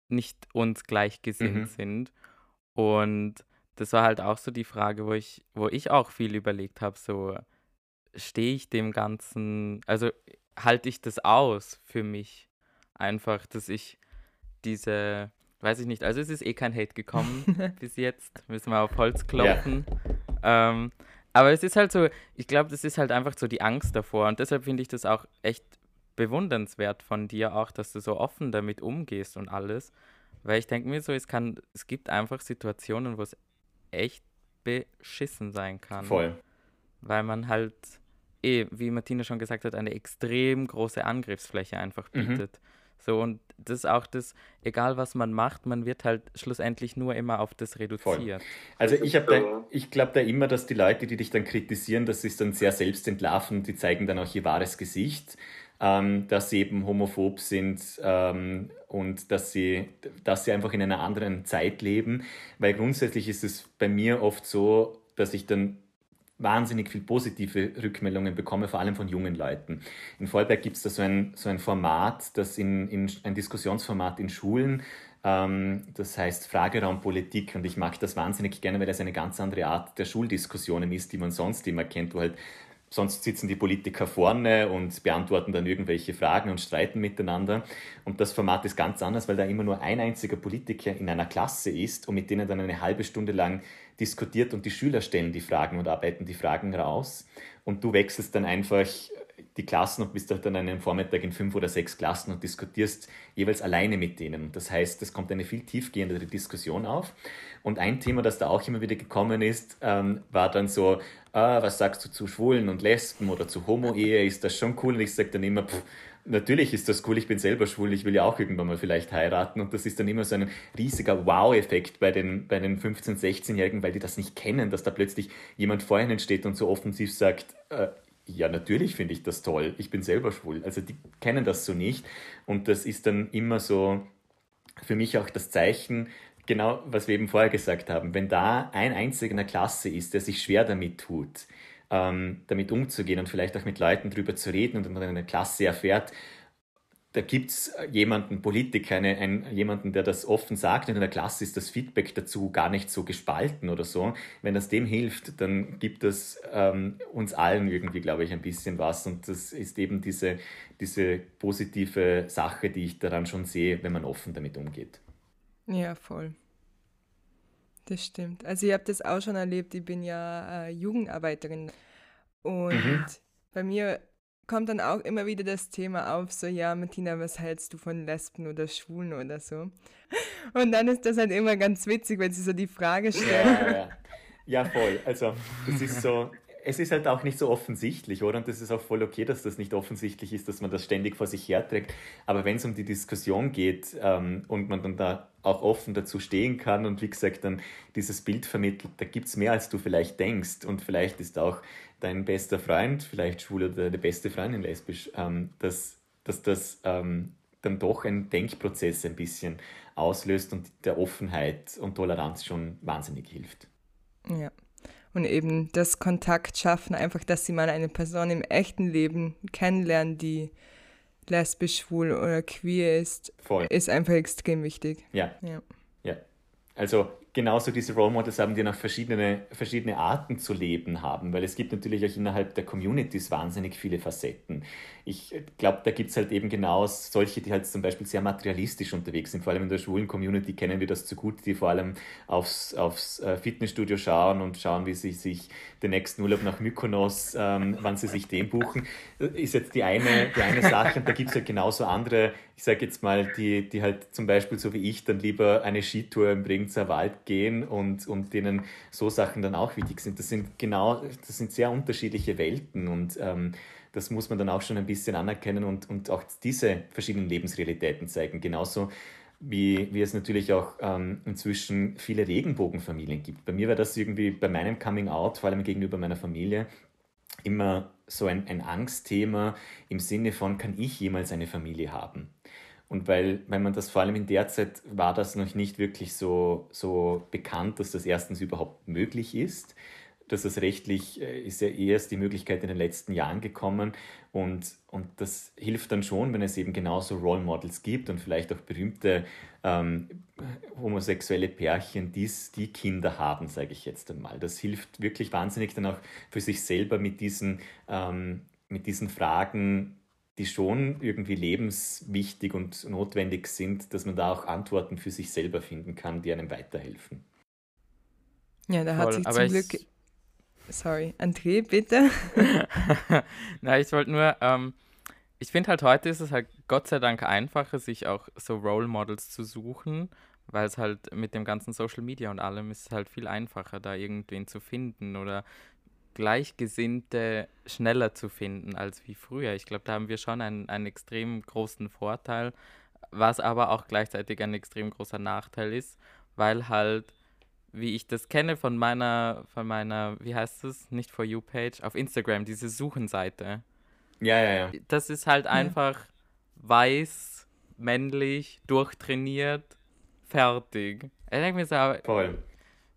nicht uns gleichgesinnt mhm. sind. Und das war halt auch so die Frage, wo ich, wo ich auch viel überlegt habe, so stehe ich dem Ganzen, also halte ich das aus für mich einfach, dass ich diese, weiß ich nicht, also es ist eh kein Hate gekommen bis jetzt, müssen wir auf Holz klopfen. Ja. Ähm, aber es ist halt so, ich glaube, das ist halt einfach so die Angst davor und deshalb finde ich das auch echt bewundernswert von dir auch, dass du so offen damit umgehst und alles, weil ich denke mir so, es kann, es gibt einfach Situationen, wo es echt beschissen sein kann. Voll. Weil man halt eh, wie Martina schon gesagt hat, eine extrem große Angriffsfläche einfach mhm. bietet. Mhm. So, und das ist auch das, egal was man macht, man wird halt schlussendlich nur immer auf das reduziert. Voll. Also ich ich glaube da immer, dass die Leute, die dich dann kritisieren, das ist dann sehr selbst entlarven, die zeigen dann auch ihr wahres Gesicht, ähm, dass sie eben homophob sind ähm, und dass sie, dass sie einfach in einer anderen Zeit leben. Weil grundsätzlich ist es bei mir oft so, dass ich dann wahnsinnig viel positive Rückmeldungen bekomme, vor allem von jungen Leuten. In Vollberg gibt es da so ein, so ein Format, das in, in ein Diskussionsformat in Schulen, ähm, das heißt Frageraum Politik und ich mag das wahnsinnig gerne, weil das eine ganz andere Art der Schuldiskussionen ist, die man sonst immer kennt, wo halt Sonst sitzen die Politiker vorne und beantworten dann irgendwelche Fragen und streiten miteinander. Und das Format ist ganz anders, weil da immer nur ein einziger Politiker in einer Klasse ist und mit denen dann eine halbe Stunde lang diskutiert und die Schüler stellen die Fragen und arbeiten die Fragen raus. Und du wechselst dann einfach die Klassen und bist halt dann an einem Vormittag in fünf oder sechs Klassen und diskutierst jeweils alleine mit denen. Das heißt, es kommt eine viel tiefgehendere Diskussion auf. Und ein Thema, das da auch immer wieder gekommen ist, ähm, war dann so, ah, was sagst du zu Schwulen und Lesben oder zu Homo-Ehe, ist das schon cool? Und ich sage dann immer, pff, natürlich ist das cool, ich bin selber schwul, ich will ja auch irgendwann mal vielleicht heiraten. Und das ist dann immer so ein riesiger Wow-Effekt bei den, bei den 15-, 16-Jährigen, weil die das nicht kennen, dass da plötzlich jemand vor ihnen steht und so offensiv sagt, äh, ja, natürlich finde ich das toll, ich bin selber schwul. Also die kennen das so nicht. Und das ist dann immer so für mich auch das Zeichen, genau, was wir eben vorher gesagt haben, wenn da ein einziger in der Klasse ist, der sich schwer damit tut, ähm, damit umzugehen und vielleicht auch mit Leuten drüber zu reden und dann in der Klasse erfährt, da gibt es jemanden, Politiker, eine, ein, jemanden, der das offen sagt, und in der Klasse ist das Feedback dazu gar nicht so gespalten oder so. Wenn das dem hilft, dann gibt das ähm, uns allen irgendwie, glaube ich, ein bisschen was. Und das ist eben diese, diese positive Sache, die ich daran schon sehe, wenn man offen damit umgeht. Ja, voll. Das stimmt. Also ich habe das auch schon erlebt. Ich bin ja äh, Jugendarbeiterin und mhm. bei mir kommt dann auch immer wieder das Thema auf, so ja, Martina, was hältst du von Lesben oder Schwulen oder so? Und dann ist das halt immer ganz witzig, wenn sie so die Frage stellen. Ja, ja. ja voll. Also das ist so, es ist halt auch nicht so offensichtlich, oder? Und das ist auch voll okay, dass das nicht offensichtlich ist, dass man das ständig vor sich herträgt. Aber wenn es um die Diskussion geht ähm, und man dann da auch offen dazu stehen kann und wie gesagt dann dieses Bild vermittelt, da gibt es mehr, als du vielleicht denkst. Und vielleicht ist auch dein bester Freund, vielleicht schwul oder deine beste Freundin lesbisch, ähm, dass, dass das ähm, dann doch einen Denkprozess ein bisschen auslöst und der Offenheit und Toleranz schon wahnsinnig hilft. Ja und eben das Kontakt schaffen, einfach, dass sie mal eine Person im echten Leben kennenlernen, die lesbisch, schwul oder queer ist, Voll. ist einfach extrem wichtig. Ja. ja. ja. Also genauso diese Role Models haben, die noch verschiedene, verschiedene Arten zu leben haben, weil es gibt natürlich auch innerhalb der Communities wahnsinnig viele Facetten. Ich glaube, da gibt es halt eben genau solche, die halt zum Beispiel sehr materialistisch unterwegs sind. Vor allem in der schwulen Community kennen wir das zu gut, die vor allem aufs, aufs äh, Fitnessstudio schauen und schauen, wie sie sich den nächsten Urlaub nach Mykonos, ähm, wann sie sich den buchen. Ist jetzt die eine, die eine Sache. Und da gibt es halt genauso andere, ich sage jetzt mal, die, die halt zum Beispiel so wie ich dann lieber eine Skitour im Bregenzer Wald gehen und, und denen so Sachen dann auch wichtig sind. Das sind genau, das sind sehr unterschiedliche Welten und ähm, das muss man dann auch schon ein bisschen anerkennen und, und auch diese verschiedenen Lebensrealitäten zeigen. Genauso wie, wie es natürlich auch ähm, inzwischen viele Regenbogenfamilien gibt. Bei mir war das irgendwie bei meinem Coming Out, vor allem gegenüber meiner Familie, immer so ein, ein Angstthema im Sinne von, kann ich jemals eine Familie haben? Und weil, weil man das vor allem in der Zeit war das noch nicht wirklich so, so bekannt, dass das erstens überhaupt möglich ist dass das rechtlich äh, ist ja erst die Möglichkeit in den letzten Jahren gekommen und, und das hilft dann schon, wenn es eben genauso Role Models gibt und vielleicht auch berühmte ähm, homosexuelle Pärchen, die's, die Kinder haben, sage ich jetzt einmal. Das hilft wirklich wahnsinnig dann auch für sich selber mit diesen, ähm, mit diesen Fragen die schon irgendwie lebenswichtig und notwendig sind, dass man da auch Antworten für sich selber finden kann, die einem weiterhelfen. Ja, da Voll, hat sich zum Glück Sorry, André, bitte. Na, ich wollte nur, ähm, ich finde halt heute ist es halt Gott sei Dank einfacher, sich auch so Role Models zu suchen, weil es halt mit dem ganzen Social Media und allem ist es halt viel einfacher, da irgendwen zu finden oder Gleichgesinnte schneller zu finden als wie früher. Ich glaube, da haben wir schon einen, einen extrem großen Vorteil, was aber auch gleichzeitig ein extrem großer Nachteil ist, weil halt wie ich das kenne von meiner, von meiner, wie heißt das, nicht For You Page, auf Instagram, diese Suchenseite. Ja, ja, ja. Das ist halt ja. einfach weiß, männlich, durchtrainiert, fertig. Ich denke mir so, Voll.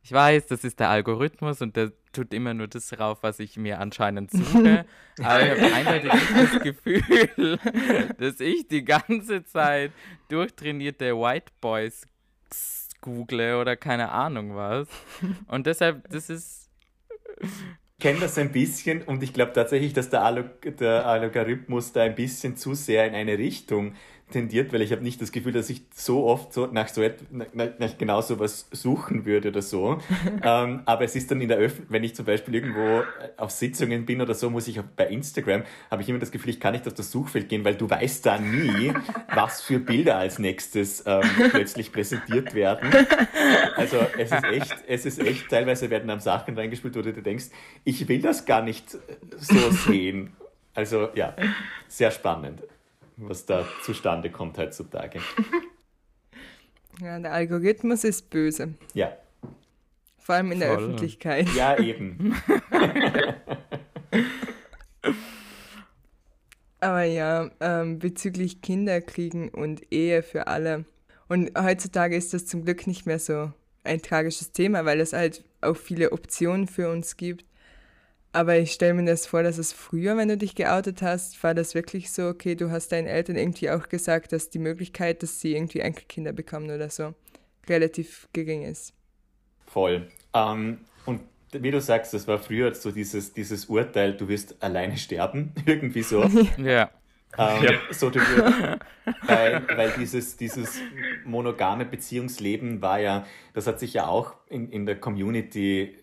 ich weiß, das ist der Algorithmus und der tut immer nur das drauf, was ich mir anscheinend suche. aber ich habe eindeutig nicht das Gefühl, dass ich die ganze Zeit durchtrainierte White Boys google oder keine Ahnung was. Und deshalb, das ist. Ich kenne das ein bisschen und ich glaube tatsächlich, dass der, Alog der Algorithmus da ein bisschen zu sehr in eine Richtung tendiert, weil ich habe nicht das Gefühl, dass ich so oft so nach so nach, nach genau so was suchen würde oder so. ähm, aber es ist dann in der Öffentlichkeit, wenn ich zum Beispiel irgendwo auf Sitzungen bin oder so, muss ich bei Instagram, habe ich immer das Gefühl, ich kann nicht auf das Suchfeld gehen, weil du weißt da nie, was für Bilder als nächstes ähm, plötzlich präsentiert werden. Also es ist echt, es ist echt, teilweise werden dann Sachen reingespielt, wo du dir denkst, ich will das gar nicht so sehen. Also ja, sehr spannend was da zustande kommt heutzutage. Ja, der Algorithmus ist böse. Ja. Vor allem in der Öffentlichkeit. Ja, eben. Aber ja, ähm, bezüglich Kinderkriegen und Ehe für alle. Und heutzutage ist das zum Glück nicht mehr so ein tragisches Thema, weil es halt auch viele Optionen für uns gibt. Aber ich stelle mir das vor, dass es früher, wenn du dich geoutet hast, war das wirklich so, okay, du hast deinen Eltern irgendwie auch gesagt, dass die Möglichkeit, dass sie irgendwie Enkelkinder bekommen oder so, relativ gering ist. Voll. Ähm, und wie du sagst, das war früher so dieses, dieses Urteil, du wirst alleine sterben, irgendwie so. ja. Ähm, ja. So, du wirst, weil, weil dieses, dieses monogame Beziehungsleben war ja, das hat sich ja auch in, in der Community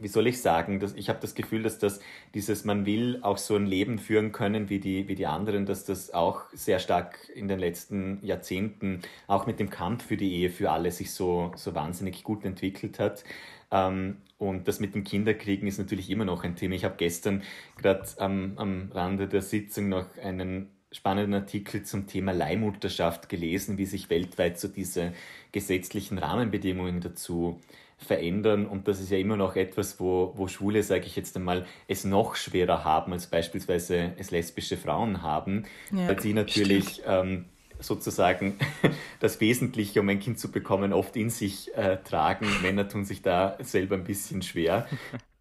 wie soll ich sagen, dass ich habe das Gefühl, dass das dieses man will auch so ein Leben führen können wie die wie die anderen, dass das auch sehr stark in den letzten Jahrzehnten auch mit dem Kampf für die Ehe für alle sich so so wahnsinnig gut entwickelt hat. Ähm, und das mit dem Kinderkriegen ist natürlich immer noch ein Thema. Ich habe gestern gerade am, am Rande der Sitzung noch einen spannenden Artikel zum Thema Leihmutterschaft gelesen, wie sich weltweit so diese gesetzlichen Rahmenbedingungen dazu verändern. Und das ist ja immer noch etwas, wo, wo Schwule, sage ich jetzt einmal, es noch schwerer haben, als beispielsweise es lesbische Frauen haben, ja, weil sie natürlich ähm, sozusagen das Wesentliche, um ein Kind zu bekommen, oft in sich äh, tragen. Männer tun sich da selber ein bisschen schwer.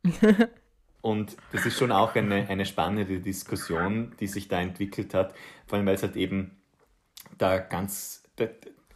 Und das ist schon auch eine, eine spannende Diskussion, die sich da entwickelt hat, vor allem weil es halt eben da ganz,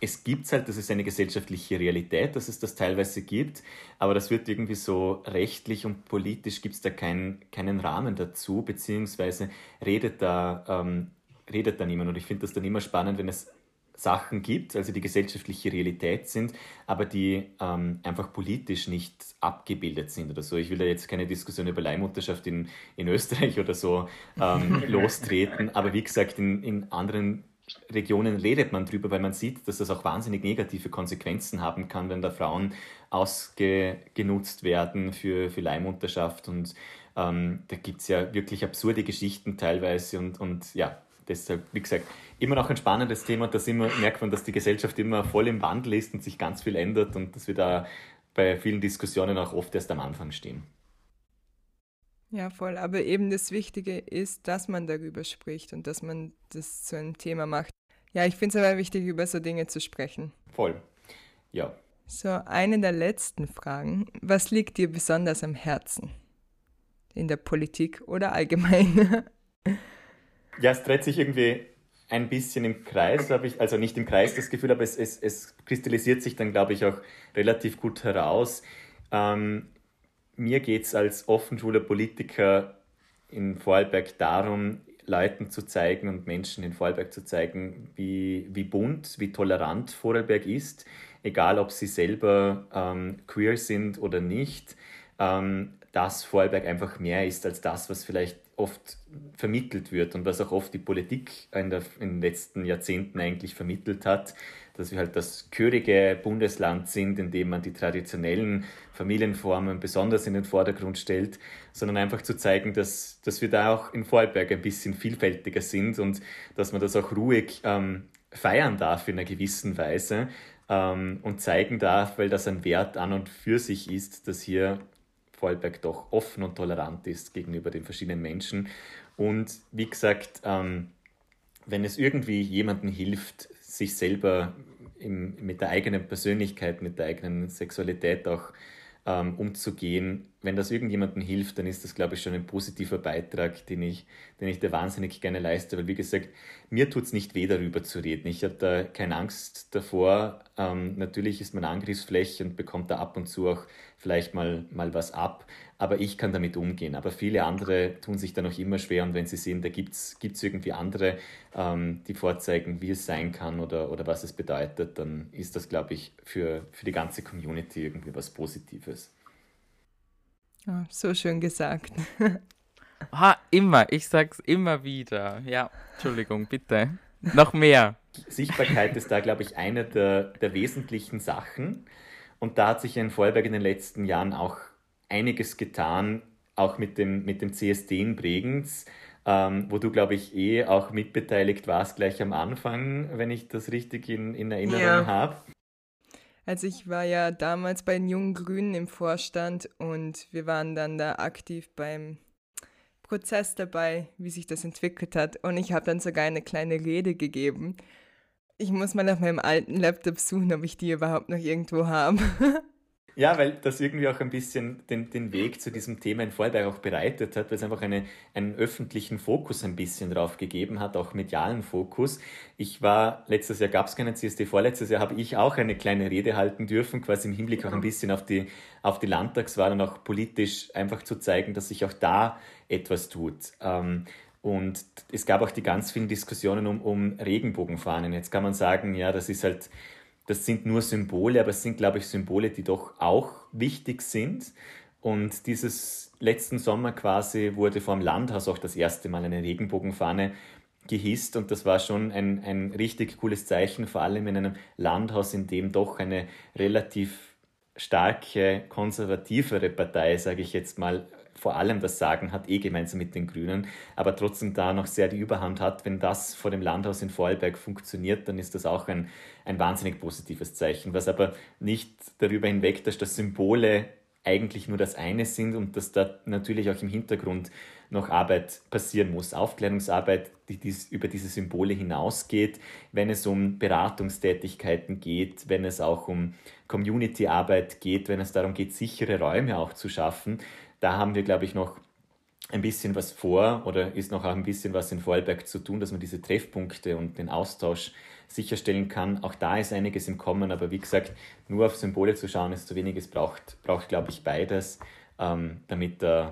es gibt halt, das ist eine gesellschaftliche Realität, dass es das teilweise gibt, aber das wird irgendwie so rechtlich und politisch gibt es da kein, keinen Rahmen dazu, beziehungsweise redet da, ähm, redet da niemand. Und ich finde das dann immer spannend, wenn es Sachen gibt, also die gesellschaftliche Realität sind, aber die ähm, einfach politisch nicht abgebildet sind oder so. Ich will da jetzt keine Diskussion über Leihmutterschaft in, in Österreich oder so ähm, lostreten, aber wie gesagt, in, in anderen Regionen redet man drüber, weil man sieht, dass das auch wahnsinnig negative Konsequenzen haben kann, wenn da Frauen ausgenutzt werden für, für Leihmutterschaft. Und ähm, da gibt es ja wirklich absurde Geschichten teilweise. Und, und ja, deshalb, wie gesagt, immer noch ein spannendes Thema. Da immer, merkt man, dass die Gesellschaft immer voll im Wandel ist und sich ganz viel ändert und dass wir da bei vielen Diskussionen auch oft erst am Anfang stehen. Ja, voll. Aber eben das Wichtige ist, dass man darüber spricht und dass man das zu einem Thema macht. Ja, ich finde es aber wichtig, über so Dinge zu sprechen. Voll. Ja. So, eine der letzten Fragen. Was liegt dir besonders am Herzen? In der Politik oder allgemein? ja, es dreht sich irgendwie ein bisschen im Kreis, habe ich, also nicht im Kreis das Gefühl, aber es, es, es kristallisiert sich dann, glaube ich, auch relativ gut heraus. Ähm, mir geht es als offenschuler Politiker in Vorarlberg darum, Leuten zu zeigen und Menschen in Vorarlberg zu zeigen, wie, wie bunt, wie tolerant Vorarlberg ist, egal ob sie selber ähm, queer sind oder nicht, ähm, dass Vorarlberg einfach mehr ist als das, was vielleicht oft vermittelt wird und was auch oft die Politik in, der, in den letzten Jahrzehnten eigentlich vermittelt hat, dass wir halt das körige Bundesland sind, in dem man die traditionellen Familienformen besonders in den Vordergrund stellt, sondern einfach zu zeigen, dass, dass wir da auch in Vorarlberg ein bisschen vielfältiger sind und dass man das auch ruhig ähm, feiern darf in einer gewissen Weise ähm, und zeigen darf, weil das ein Wert an und für sich ist, dass hier Vorarlberg doch offen und tolerant ist gegenüber den verschiedenen Menschen. Und wie gesagt, ähm, wenn es irgendwie jemandem hilft, sich selber im, mit der eigenen Persönlichkeit, mit der eigenen Sexualität auch ähm, umzugehen. Wenn das irgendjemandem hilft, dann ist das, glaube ich, schon ein positiver Beitrag, den ich, den ich da wahnsinnig gerne leiste. Weil, wie gesagt, mir tut es nicht weh, darüber zu reden. Ich habe da keine Angst davor. Ähm, natürlich ist man Angriffsfläche und bekommt da ab und zu auch vielleicht mal, mal was ab. Aber ich kann damit umgehen. Aber viele andere tun sich da noch immer schwer. Und wenn sie sehen, da gibt es irgendwie andere, ähm, die vorzeigen, wie es sein kann oder, oder was es bedeutet, dann ist das, glaube ich, für, für die ganze Community irgendwie was Positives. Oh, so schön gesagt. ha, immer. Ich sag's immer wieder. Ja, Entschuldigung, bitte. Noch mehr. Sichtbarkeit ist da, glaube ich, eine der, der wesentlichen Sachen. Und da hat sich in Vorarlberg in den letzten Jahren auch einiges getan, auch mit dem, mit dem CSD in Bregenz, ähm, wo du, glaube ich, eh auch mitbeteiligt warst gleich am Anfang, wenn ich das richtig in, in Erinnerung ja. habe. Also ich war ja damals bei den Jungen Grünen im Vorstand und wir waren dann da aktiv beim Prozess dabei, wie sich das entwickelt hat. Und ich habe dann sogar eine kleine Rede gegeben. Ich muss mal auf meinem alten Laptop suchen, ob ich die überhaupt noch irgendwo habe. Ja, weil das irgendwie auch ein bisschen den, den Weg zu diesem Thema in Vorarlberg auch bereitet hat, weil es einfach eine, einen öffentlichen Fokus ein bisschen drauf gegeben hat, auch medialen Fokus. Ich war, letztes Jahr gab es keinen CSD, vorletztes Jahr habe ich auch eine kleine Rede halten dürfen, quasi im Hinblick auch ein bisschen auf die, auf die Landtagswahl und auch politisch einfach zu zeigen, dass sich auch da etwas tut. Ähm, und es gab auch die ganz vielen Diskussionen um, um Regenbogenfahnen. Jetzt kann man sagen, ja, das ist halt das sind nur Symbole, aber es sind, glaube ich, Symbole, die doch auch wichtig sind. Und dieses letzten Sommer quasi wurde vor dem Landhaus auch das erste Mal eine Regenbogenfahne gehisst und das war schon ein, ein richtig cooles Zeichen, vor allem in einem Landhaus, in dem doch eine relativ starke, konservativere Partei, sage ich jetzt mal, vor allem das Sagen hat, eh gemeinsam mit den Grünen, aber trotzdem da noch sehr die Überhand hat. Wenn das vor dem Landhaus in Vorarlberg funktioniert, dann ist das auch ein, ein wahnsinnig positives Zeichen, was aber nicht darüber hinweg, dass das Symbole eigentlich nur das eine sind und dass da natürlich auch im Hintergrund noch Arbeit passieren muss. Aufklärungsarbeit, die dies, über diese Symbole hinausgeht, wenn es um Beratungstätigkeiten geht, wenn es auch um Community-Arbeit geht, wenn es darum geht, sichere Räume auch zu schaffen da haben wir, glaube ich, noch ein bisschen was vor oder ist noch ein bisschen was in Vorarlberg zu tun, dass man diese Treffpunkte und den Austausch sicherstellen kann. Auch da ist einiges im Kommen, aber wie gesagt, nur auf Symbole zu schauen ist zu wenig. Es braucht, braucht glaube ich, beides, ähm, damit äh,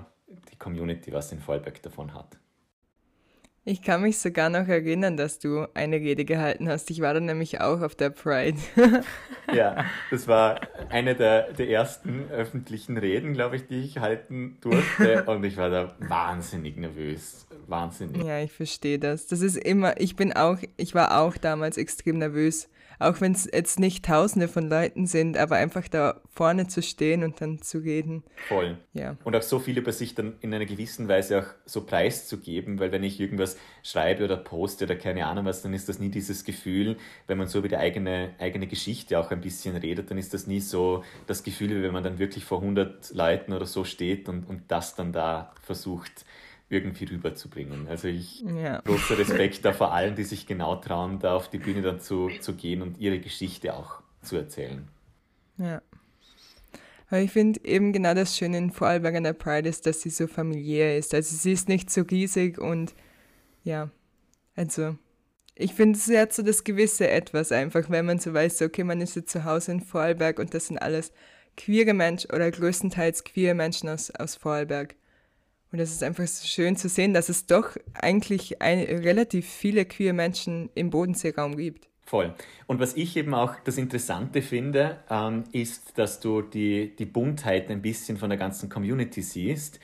die Community was in Vorarlberg davon hat. Ich kann mich sogar noch erinnern, dass du eine Rede gehalten hast. Ich war dann nämlich auch auf der Pride. ja, das war eine der, der ersten öffentlichen Reden, glaube ich, die ich halten durfte. Und ich war da wahnsinnig nervös. Wahnsinnig. Ja, ich verstehe das. Das ist immer, ich bin auch, ich war auch damals extrem nervös auch wenn es jetzt nicht tausende von Leuten sind, aber einfach da vorne zu stehen und dann zu reden. Voll. Ja. Und auch so viel über sich dann in einer gewissen Weise auch so preiszugeben, weil wenn ich irgendwas schreibe oder poste oder keine Ahnung was, dann ist das nie dieses Gefühl, wenn man so über die eigene, eigene Geschichte auch ein bisschen redet, dann ist das nie so das Gefühl, wie wenn man dann wirklich vor 100 Leuten oder so steht und, und das dann da versucht irgendwie rüberzubringen. Also ich Ja. großer Respekt da vor allen, die sich genau trauen, da auf die Bühne dann zu, zu gehen und ihre Geschichte auch zu erzählen. Ja. Aber ich finde eben genau das Schöne in Vorarlberg an der Pride ist, dass sie so familiär ist. Also sie ist nicht so riesig und ja, also ich finde, sie hat so das gewisse Etwas einfach, wenn man so weiß, okay, man ist jetzt zu Hause in Vorarlberg und das sind alles queere Menschen oder größtenteils queere Menschen aus, aus Vorarlberg. Und es ist einfach so schön zu sehen, dass es doch eigentlich ein, relativ viele queere Menschen im Bodenseeraum gibt. Voll. Und was ich eben auch das Interessante finde, ähm, ist, dass du die, die Buntheit ein bisschen von der ganzen Community siehst,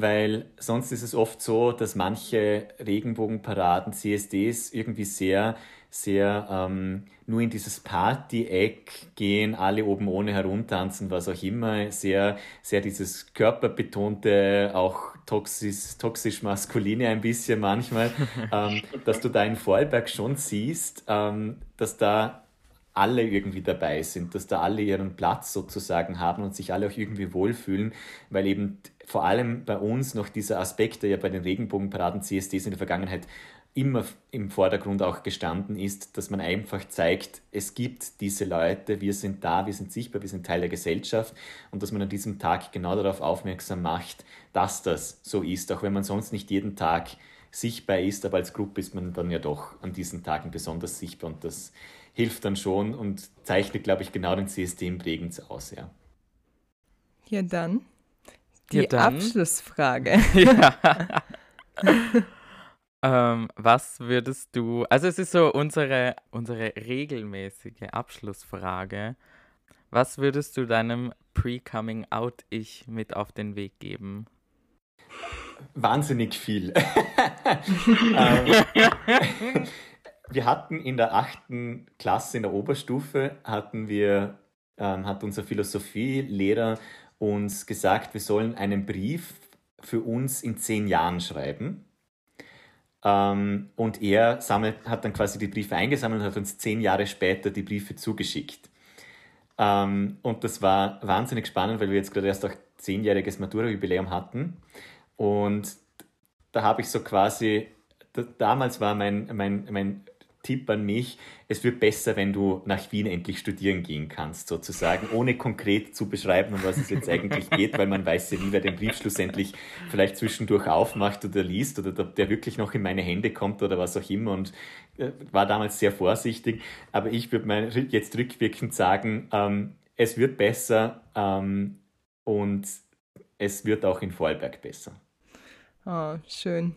weil sonst ist es oft so, dass manche Regenbogenparaden, CSDs irgendwie sehr, sehr ähm, nur in dieses Party-Eck gehen, alle oben ohne herumtanzen, was auch immer, sehr, sehr dieses körperbetonte, auch toxisch, toxisch maskuline ein bisschen manchmal, ähm, dass du da in Vorarlberg schon siehst, ähm, dass da alle irgendwie dabei sind, dass da alle ihren Platz sozusagen haben und sich alle auch irgendwie wohlfühlen, weil eben vor allem bei uns noch dieser Aspekt, der ja bei den Regenbogenparaden CSDs in der Vergangenheit immer im Vordergrund auch gestanden ist, dass man einfach zeigt, es gibt diese Leute, wir sind da, wir sind sichtbar, wir sind Teil der Gesellschaft und dass man an diesem Tag genau darauf aufmerksam macht, dass das so ist, auch wenn man sonst nicht jeden Tag sichtbar ist, aber als Gruppe ist man dann ja doch an diesen Tagen besonders sichtbar und das hilft dann schon und zeichnet, glaube ich, genau den CSD Bregenz aus, ja. Ja, dann die Ja, dann. Abschlussfrage. ja. ähm, was würdest du, also es ist so unsere, unsere regelmäßige Abschlussfrage. Was würdest du deinem Pre-Coming-Out-Ich mit auf den Weg geben? Wahnsinnig viel. ähm, wir hatten in der achten Klasse, in der Oberstufe, hatten wir, ähm, hat unser Philosophielehrer uns gesagt, wir sollen einen Brief für uns in zehn Jahren schreiben. Ähm, und er sammelt, hat dann quasi die Briefe eingesammelt und hat uns zehn Jahre später die Briefe zugeschickt. Ähm, und das war wahnsinnig spannend, weil wir jetzt gerade erst auch zehnjähriges Matura-Jubiläum hatten. Und da habe ich so quasi, da, damals war mein, mein, mein Tipp an mich, es wird besser, wenn du nach Wien endlich studieren gehen kannst, sozusagen, ohne konkret zu beschreiben, um was es jetzt eigentlich geht, weil man weiß ja nie, wer den Brief schlussendlich vielleicht zwischendurch aufmacht oder liest oder ob der wirklich noch in meine Hände kommt oder was auch immer und äh, war damals sehr vorsichtig. Aber ich würde mal jetzt rückwirkend sagen, ähm, es wird besser ähm, und es wird auch in Vorarlberg besser. Oh, schön.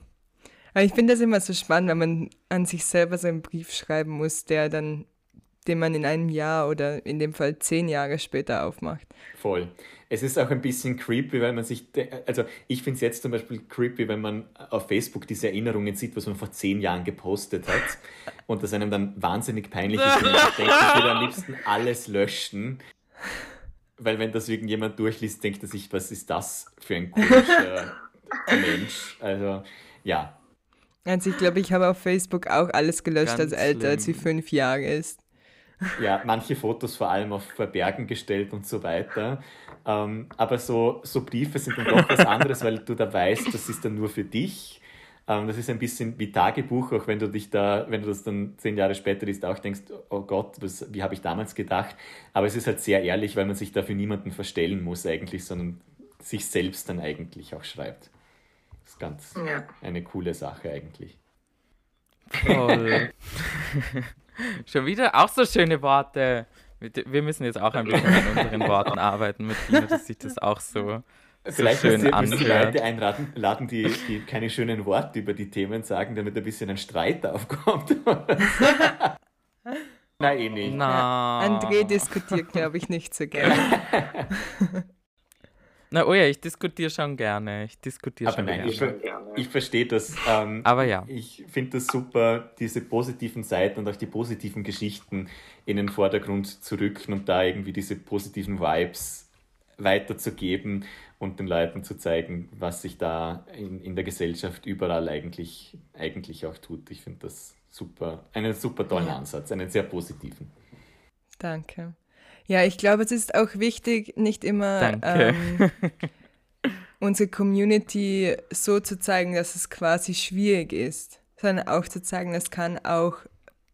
Aber ich finde das immer so spannend, wenn man an sich selber so einen Brief schreiben muss, der dann, den man in einem Jahr oder in dem Fall zehn Jahre später aufmacht. Voll. Es ist auch ein bisschen creepy, weil man sich, also ich finde es jetzt zum Beispiel creepy, wenn man auf Facebook diese Erinnerungen sieht, was man vor zehn Jahren gepostet hat und das einem dann wahnsinnig peinlich ist und man denkt, ich würde am liebsten alles löschen. Weil wenn das irgendjemand durchliest, denkt er sich, was ist das für ein komischer Mensch? Also ja, Also ich glaube, ich habe auf Facebook auch alles gelöscht, Ganz als älter als sie schlimm. fünf Jahre ist. Ja, manche Fotos vor allem auf Verbergen gestellt und so weiter. Ähm, aber so, so Briefe sind dann doch was anderes, weil du da weißt, das ist dann nur für dich. Ähm, das ist ein bisschen wie Tagebuch, auch wenn du dich da, wenn du das dann zehn Jahre später liest, auch denkst, oh Gott, was, wie habe ich damals gedacht? Aber es ist halt sehr ehrlich, weil man sich dafür niemanden verstellen muss eigentlich, sondern sich selbst dann eigentlich auch schreibt. Das ist ganz eine coole Sache eigentlich. Voll. Schon wieder auch so schöne Worte. Wir müssen jetzt auch ein bisschen an unseren Worten arbeiten mit Tina, dass sich das auch so, so Vielleicht schön müssen anhört. Leute einladen, laden, die, die keine schönen Worte über die Themen sagen, damit ein bisschen ein Streit aufkommt. Nein, eh nicht. Na. André diskutiert, glaube ich, nicht so gerne. Na, oh ja, ich diskutiere schon gerne. Ich diskutiere schon nein, ich, gerne. ver ich verstehe das. Ähm, Aber ja. Ich finde das super, diese positiven Seiten und auch die positiven Geschichten in den Vordergrund zu rücken und da irgendwie diese positiven Vibes weiterzugeben und den Leuten zu zeigen, was sich da in, in der Gesellschaft überall eigentlich, eigentlich auch tut. Ich finde das super, einen super tollen Ja. Ansatz, einen sehr positiven. Danke. Ja, ich glaube, es ist auch wichtig, nicht immer ähm, unsere Community so zu zeigen, dass es quasi schwierig ist, sondern auch zu zeigen, es kann auch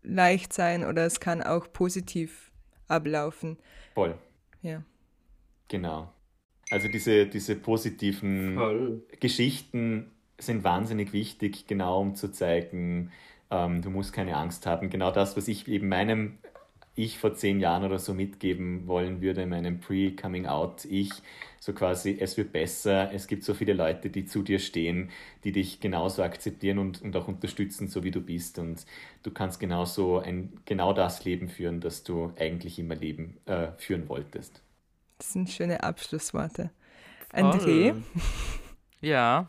leicht sein oder es kann auch positiv ablaufen. Voll. Ja. Genau. Also diese, diese positiven Voll. Geschichten sind wahnsinnig wichtig, genau um zu zeigen, ähm, du musst keine Angst haben. Genau das, was ich eben meinem Ich vor zehn Jahren oder so mitgeben wollen würde, meinem Pre-Coming-out-Ich, so quasi, es wird besser, es gibt so viele Leute, die zu dir stehen, die dich genauso akzeptieren und, und auch unterstützen, so wie du bist. Und du kannst genauso ein, genau das Leben führen, das du eigentlich immer leben, äh, führen wolltest. Das sind schöne Abschlussworte. André? Voll. Ja,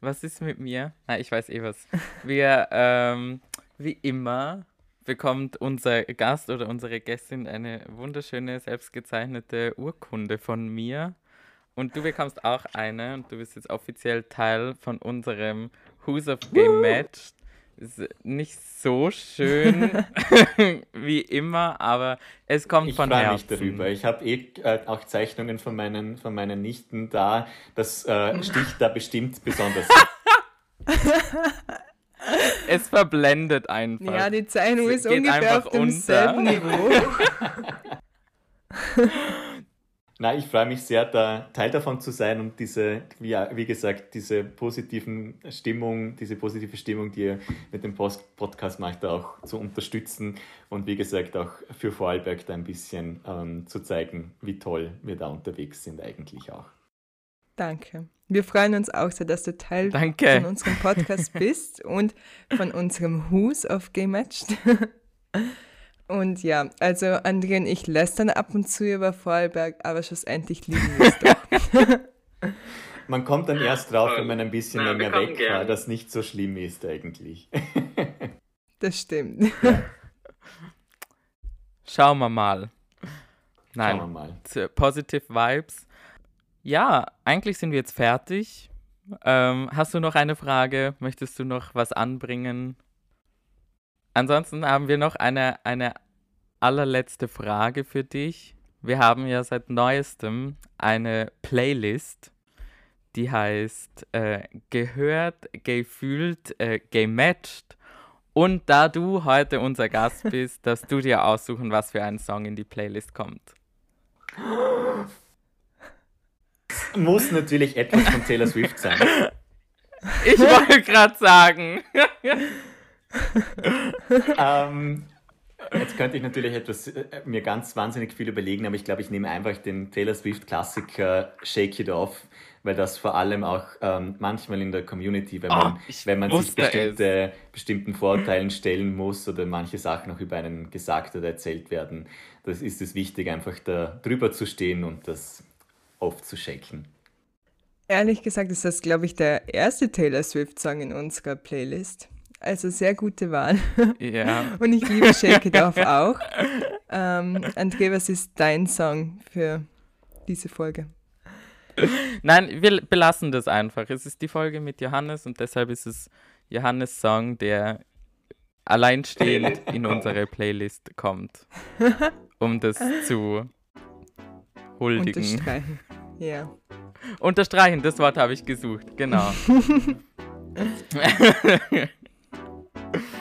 was ist mit mir? Na, ich weiß eh was. Wir, ähm, wie immer, bekommt unser Gast oder unsere Gästin eine wunderschöne, selbstgezeichnete Urkunde von mir. Und du bekommst auch eine und du bist jetzt offiziell Teil von unserem Who's of Game Match. Ist nicht so schön wie immer, aber es kommt Ich von freue Herzen. mich darüber. Ich habe eh äh, auch Zeichnungen von meinen, von meinen Nichten da. Das äh, sticht da bestimmt besonders. Es verblendet einfach. Ja, die Zeichnung Es ist ungefähr auf demselben Niveau. Na, ich freue mich sehr, da Teil davon zu sein und diese, wie, wie gesagt, diese positiven Stimmung, diese positive Stimmung, die ihr mit dem Post Podcast macht, auch zu unterstützen und wie gesagt auch für Vorarlberg da ein bisschen ähm, zu zeigen, wie toll wir da unterwegs sind eigentlich auch. Danke. Wir freuen uns auch sehr, dass du Teil Danke. von unserem Podcast bist und von unserem Who's of Game Matched. Und ja, also André und ich lästern ab und zu über Vorarlberg, aber schlussendlich lieben wir es doch. Man kommt dann erst drauf, wenn man ein bisschen Ja, wir länger weg gern. war, dass nicht so schlimm ist eigentlich. Das stimmt. Schauen wir mal. Nein, Schauen wir mal. Positive Vibes. Ja, eigentlich sind wir jetzt fertig. Ähm, hast du noch eine Frage? Möchtest du noch was anbringen? Ansonsten haben wir noch eine, eine allerletzte Frage für dich. Wir haben ja seit neuestem eine Playlist, die heißt äh, Gehört, Gefühlt, äh, Gematcht. Und da du heute unser Gast bist, darfst du dir aussuchen, was für ein Song in die Playlist kommt. Muss natürlich etwas von Taylor Swift sein. Ich wollte gerade sagen. ähm, jetzt könnte ich natürlich etwas äh, mir ganz wahnsinnig viel überlegen, aber ich glaube, ich nehme einfach den Taylor Swift Klassiker Shake It Off, weil das vor allem auch ähm, manchmal in der Community, wenn man, Oh, wenn man sich bestimmte, bestimmten Vorurteilen stellen muss oder manche Sachen auch über einen gesagt oder erzählt werden, das ist es wichtig, einfach da drüber zu stehen und das oft zu shaken. Ehrlich gesagt ist das, glaube ich, der erste Taylor Swift-Song in unserer Playlist. Also sehr gute Wahl. Ja. Und ich liebe Shake It Off auch. Ähm, André, was ist dein Song für diese Folge? Nein, wir belassen das einfach. Es ist die Folge mit Johannes und deshalb ist es Johannes Song, der alleinstehend in unsere Playlist kommt, um das zu huldigen. Unterstreichen. Ja. Unterstreichen, das Wort habe ich gesucht, genau.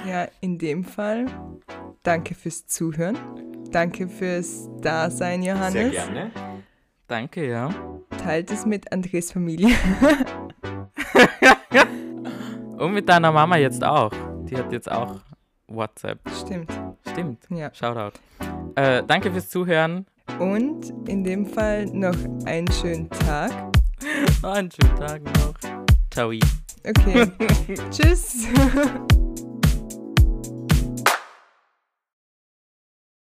Ja, in dem Fall danke fürs Zuhören. Danke fürs Dasein, Johannes. Sehr gerne. Danke, ja. Teilt es mit Andres Familie. Und mit deiner Mama jetzt auch. Die hat jetzt auch WhatsApp. Stimmt. Stimmt. Ja. Shoutout. Äh, danke fürs Zuhören. Und in dem Fall noch einen schönen Tag. Einen schönen Tag noch. Ciao. Okay. Tschüss.